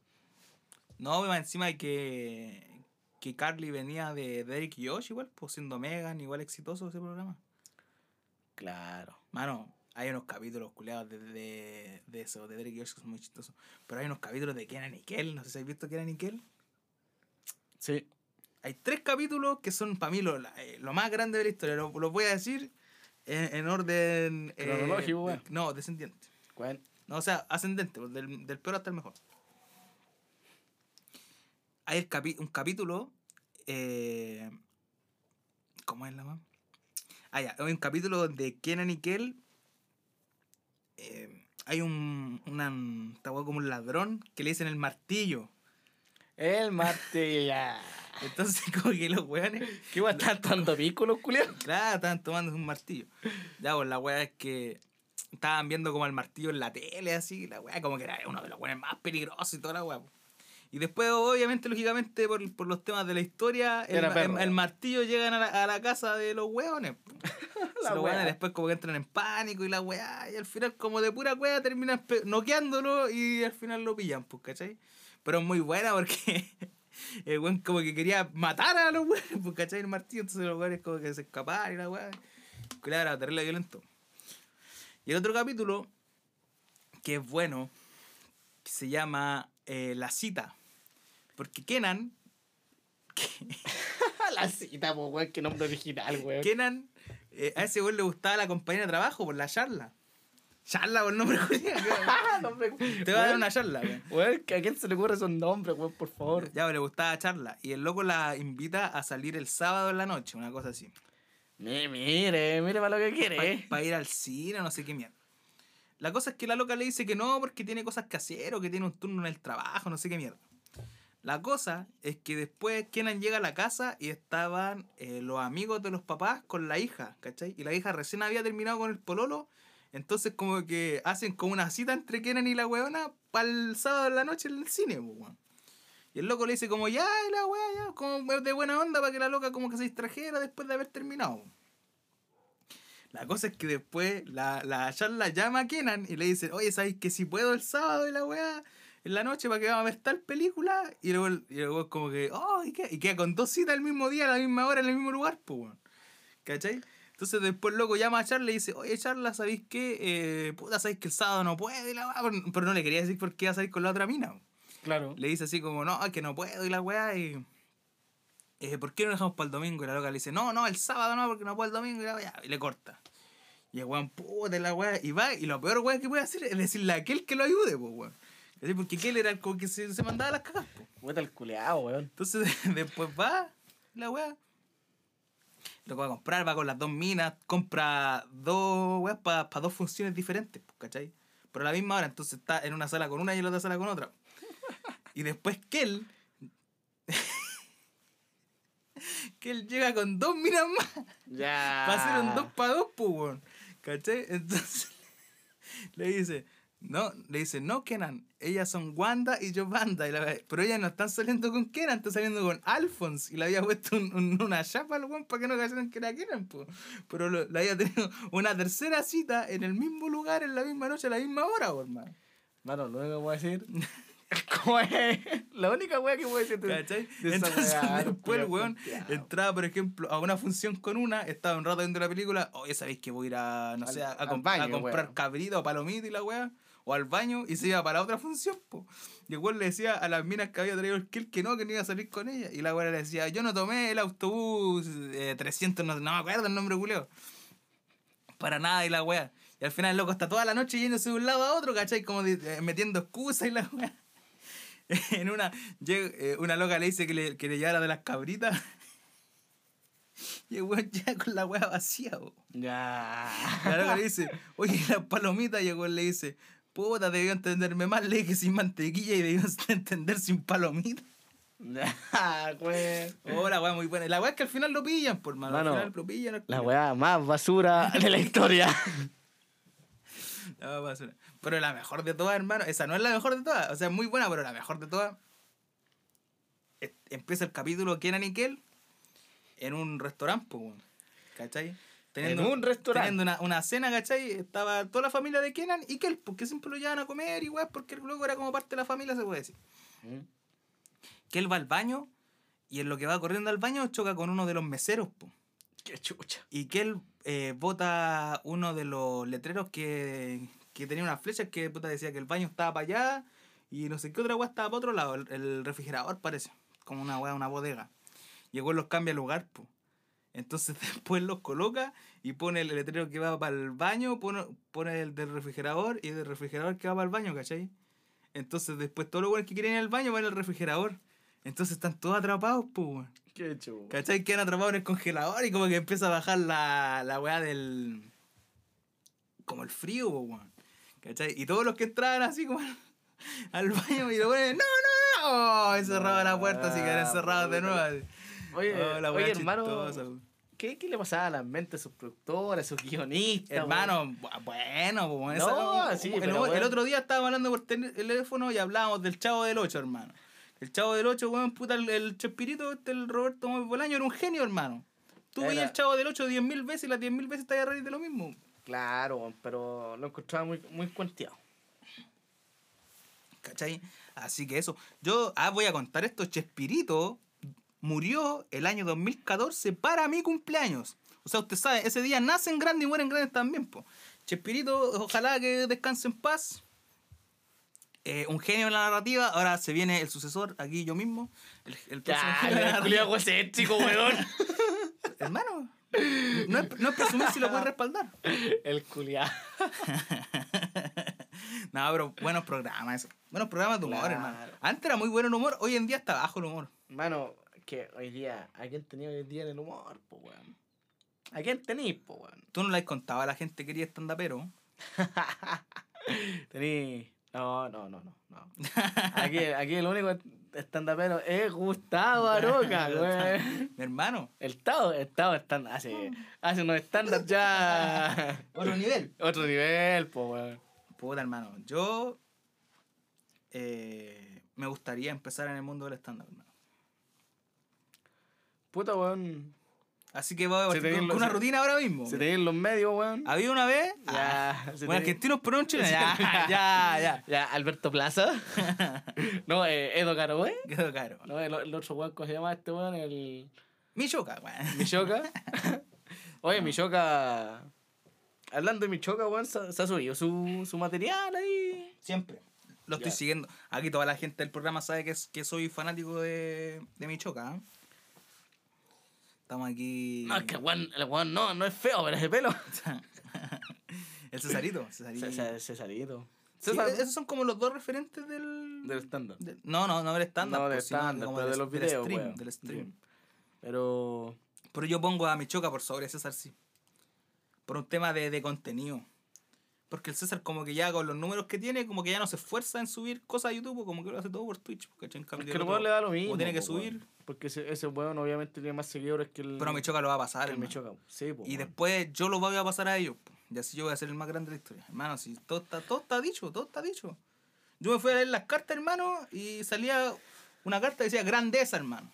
No, encima de que, que Carly venía de Derek y Josh igual, pues siendo Megan, igual exitoso ese programa. Claro. Mano, hay unos capítulos culeados de, de, de eso, de Derek y Josh que son muy chistosos. Pero hay unos capítulos de Kenan y Kel, no sé si habéis visto Kenan y Kel. Sí. Hay tres capítulos que son para mí lo, eh, lo más grande de la historia. Lo- Los voy a decir en, en orden... eh, Cronológico, de- No, descendiente. Weón. No, o sea, ascendente, pues, del, del peor hasta el mejor. Hay el capi- un capítulo. Eh, ¿Cómo es la más? Ah, ya. Hay un capítulo donde Kenan y Kel. eh, hay un. Una, como un ladrón que le dicen el martillo. El martillo ya. Entonces, como que los weones. ¿Qué weón están dando pícolos, culiao? Claro, estaban tomando un martillo. Ya, pues la weá es que estaban viendo como el martillo en la tele, así, la weá, como que era uno de los weones más peligrosos y toda la weá. Y después, obviamente, lógicamente, por, por los temas de la historia, el, el- el martillo llegan a la, a la casa de los weones. los weones después como que entran en pánico y la weá, y al final como de pura weá terminan noqueándolo y al final lo pillan, pues, ¿cachai? Pero es muy buena porque el weón como que quería matar a los weones, pues, ¿cachai? El martillo, entonces los weones como que se escaparon y la weá. Claro, terrible violento. Y el otro capítulo, que es bueno, que se llama eh, La cita. Porque Kenan, la cita, po, weón. Qué nombre original, weón. Kenan, eh, a ese weón le gustaba la compañía de trabajo por la charla. Charla por el nombre julián. Nombre- Te va a dar una charla, weón. Weón, ¿a quién se le ocurre esos nombres, weón? Por favor. Ya, le gustaba la charla. Y el loco la invita a salir el sábado en la noche, una cosa así. Mi- Mire, mire para lo que quiere. Para ir al cine, no sé qué mierda. La cosa es que la loca le dice que no porque tiene cosas que hacer o que tiene un turno en el trabajo, no sé qué mierda. La cosa es que después Kenan llega a la casa y estaban eh, los amigos de los papás con la hija, ¿cachai? Y la hija recién había terminado con el pololo. Entonces como que hacen como una cita entre Kenan y la weona para el sábado en la noche en el cine, weón. Y el loco le dice como, ya, la weá, ya, como de buena onda para que la loca como que se distrajera después de haber terminado. La cosa es que después la, la charla llama a Kenan y le dice, oye, ¿sabes que si puedo el sábado y la weá en la noche para que vamos a ver tal película? Y luego, y luego como que, oh, ¿y qué? Y queda con dos citas el mismo día, a la misma hora, en el mismo lugar, pues, weón. ¿Cachai? Entonces después el loco llama a Charla y dice, oye Charla, ¿sabéis qué? Eh, puta, ¿sabéis que el sábado no puede? Y la weá, pero- no le quería decir por qué iba a salir con la otra mina. Claro. Le dice así como, no, que no puedo y la weá y... eh, ¿Por qué no dejamos para el domingo? Y la loca le dice, no, no, el sábado no, porque no puedo el domingo y la weá. Y le corta. Y el weón, puta la weá. Y va, y lo peor weá que puede hacer es decirle a aquel que lo ayude, pues weón. Porque aquel era el que se, se mandaba las cagas, pues. Puta el culeado, weón. Entonces después va la weá. Lo va a comprar, va con las dos minas, compra dos weas para dos funciones diferentes, pues, ¿cachai? Pero a la misma hora, entonces está en una sala con una y en la otra sala con otra. Y después que él. que él llega con dos minas más. Ya. Para hacer un 2 para 2, pues. ¿Cachai? Entonces le dice, no, le dice, no, Kenan, ellas son Wanda y Giovanna. Y la, pero ellas no están saliendo con Kenan, están saliendo con Alphonse. Y le había puesto un- un- una chapa al weón para que no cayeran que era Kenan, pues. Pero lo- le había tenido una tercera cita en el mismo lugar, en la misma noche, a la misma hora, weón, hermano. Mano, lo único que voy a decir. ¿Cómo es? La única wea que voy a decir. de- ¿Cachai? de Entonces weá, después el weón entraba, por ejemplo, a una función con una, estaba un rato viendo la película, oye, ¿sabéis que voy a ir a, no Al- sé, a, a comp- baño, a comprar weón. cabrito o palomita y la weá? O al baño y se iba para la otra función, po. Y el weón le decía a las minas que había traído el kill que no, que no iba a salir con ella. Y la weá le decía, yo no tomé el autobús eh, 300, no, no me acuerdo el nombre, culeo. Para nada y la weá. Y al final el loco está toda la noche yéndose de un lado a otro, ¿cachai? Como de- eh, metiendo excusas y la weá. en una, eh, una loca le dice que le, que le llevara de las cabritas. Y el weón llega con la weá vacía, po. Ya. Y ahora le dice, oye, las palomitas, y el weón le dice, puta, debió entenderme mal, le dije sin mantequilla y debió entender sin palomitas. Ya, güey. Oh, la weá muy buena. La weá es que al final lo pillan, por mano. Al final lo pillan. al La weá más basura de la historia. La basura. Pero la mejor de todas, hermano. Esa no es la mejor de todas. O sea, es muy buena, pero la mejor de todas. Empieza el capítulo Kenan y Kel en un restaurante, po, weón. ¿Cachai? En un restaurante. Teniendo una, una cena, ¿cachai? Estaba toda la familia de Kenan y Kel, porque siempre lo llevaban a comer y weón, porque el loco era como parte de la familia, se puede decir. Que él va al baño y en lo que va corriendo al baño choca con uno de los meseros, po. Qué chucha. Y que él eh, bota uno de los letreros que, que tenía unas flechas que puta decía que el baño estaba para allá y no sé qué otra weá estaba para otro lado. El, el refrigerador parece, como una weá, una bodega. Y el weón los cambia de lugar, po. Entonces después los coloca y pone el letrero que va para el baño, pone, pone el del refrigerador y el del refrigerador que va para el baño, ¿cachai? Entonces después todos los weones que quieren ir al baño van al refrigerador. Entonces están todos atrapados, pues, weón. Qué chucha. ¿Cachai? Quedan atrapados en el congelador y como que empieza a bajar la, la weá del. como el frío, po, weón. ¿Cachai? Y todos los que entraban así como al, al baño y lo ponen, ¡No, no, no! Y cerraba la puerta así quedan encerrados de nuevo. así. Oye, Oh, la oye hermano, chistosa. ¿Qué, ¿qué le pasaba a las mentes a sus productores, a sus guionistas? Hermano, bu- bueno, po, esa- No, un- sí, el, bueno. otro día estábamos hablando por tel- teléfono y hablábamos del Chavo del 8, hermano. El Chavo del 8, weón, puta, el, el Chespirito, este, el Roberto Bolaño, era un genio, hermano. Tú veías el Chavo del 8 10.000 veces y las 10.000 veces te a reír de lo mismo. Claro, pero lo encontraba muy, muy cuenteado. ¿Cachai? Así que eso. Yo, ah, voy a contar esto. Chespirito murió el año 2014 para mi cumpleaños. O sea, usted sabe, ese día nacen grandes y mueren grandes también, po. Chespirito, ojalá que descanse en paz. Eh, un genio en la narrativa. Ahora se viene el sucesor, aquí yo mismo. El, el próximo Ya, genio de la weón. Hermano, no es, no es presumir si lo puedes respaldar. el culiao. No, pero buenos programas. Buenos programas de humor, Claro. hermano. Antes era muy bueno el humor, hoy en día está bajo el humor. Mano, que hoy día, ¿a quién tenía hoy día en el humor, po, weón? ¿A quién tenéis, po, weón? Tú no le has contado a la gente que quería stand-upero. Tení. No, no, no, no. no. Aquí, aquí el único estandapero es Gustavo Aroca, weón. Mi hermano. El Tao, el Tao están, hace, hace unos estándares ya. Otro nivel. Otro nivel, po, weón. Puta, hermano. Yo eh, me gustaría empezar en el mundo del stand-up, hermano. Puta, weón. Así que voy a partir con, vienen una rutina ahora mismo. Se te ven los medios, weón. Había una vez. Ya, Ah, bueno, argentinos un. Ya, ya, ya. Ya, Alberto Plaza. no, eh, Edo Caro, weón. Quedó caro. No, el, el otro weón, ¿cómo se llama este weón? El. Michoca, weón. Michoca. Oye, Michoca. Hablando de Michoca, weón, se, se ha subido su, su material ahí. Siempre. Lo estoy siguiendo. Aquí toda la gente del programa sabe que, es, que soy fanático de, de Michoca. ¿eh? Estamos aquí. No, es que el weón, el weón no, no es feo, pero es de pelo. El Cesarito. Cesarito. César- Cesarito. Sí, César, esos son como los dos referentes del. del del- no, no, no del estándar. No, del stand-up, pero de los videos, stream, weón. del stream. Sí. Pero. Pero yo pongo a Michoca por sobre César, sí. Por un tema de, de contenido. Porque el César, como que ya con los números que tiene, como que ya no se esfuerza en subir cosas a YouTube, como que lo hace todo por Twitch. ¿cachai? En Es cambio, que el el otro, le da lo mismo. tiene que po, subir. Porque ese, ese weón obviamente tiene más seguidores que el. Pero Michoca lo va a pasar, hermano. Michoca. Sí, po, Y después yo lo voy a pasar a ellos. Y así yo voy a ser el más grande de la historia. Hermano, si todo está, todo está dicho, todo está dicho. Yo me fui a leer las cartas, hermano, y salía una carta que decía grandeza, hermano.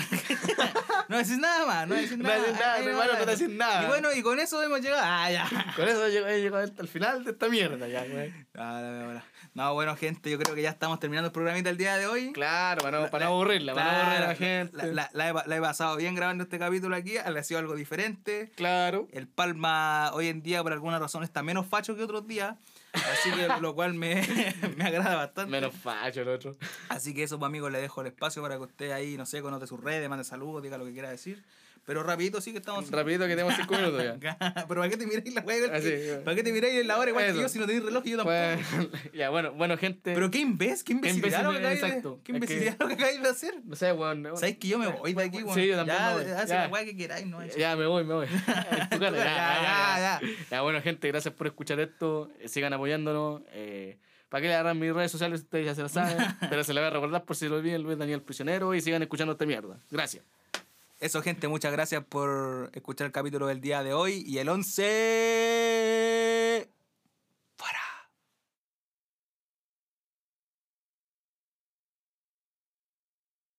no decís nada más, no decís No nada. decís nada, hermano, no decís nada. Y bueno, y con eso hemos llegado. Ah, ya. Con eso llegó hasta el final de esta mierda, ya, la veo, la- No, bueno, gente, yo creo que ya estamos terminando el programita el día de hoy. Claro, para no, para no aburrirla, para no aburrir a la gente. La, la- la he, la he pasado bien grabando este capítulo aquí, ha sido algo diferente. Claro. El Palma hoy en día por alguna razón está menos facho que otros días, así que lo cual me, me agrada bastante. Menos facho el otro. Así que eso, pues amigos, le dejo el espacio para que usted ahí, no sé, conoce sus redes, mande saludos, diga lo que quiera decir. Pero rapidito sí que estamos. Rapidito que tenemos 5 minutos ya. Pero ¿para qué te miráis la weá? ¿Para qué te miráis la hora igual que yo si no tenéis reloj y yo tampoco? Ya, bueno, bueno, gente. Pero qué imbécil, qué imbecilidad lo que acabáis de, exacto. qué imbecilidad lo que acabáis de hacer. No sé, weón. weón. ¿Sabéis que yo me voy de aquí, weón? Sí, yo también Ya, me voy. haz Ya. la weá que queráis, no Ya me voy, me voy. En ya, ya, ya, Ya, Ya, bueno, gente, gracias por escuchar esto. Eh, Sigan apoyándonos. Eh, ¿Para qué le agarran mis redes sociales? Ustedes ya se lo saben. pero se lo voy a recordar por si lo olviden, Luis Daniel Prisionero. Y sigan escuchando esta mierda. Gracias. Eso, gente, muchas gracias por escuchar el capítulo del día de hoy. Y el 11.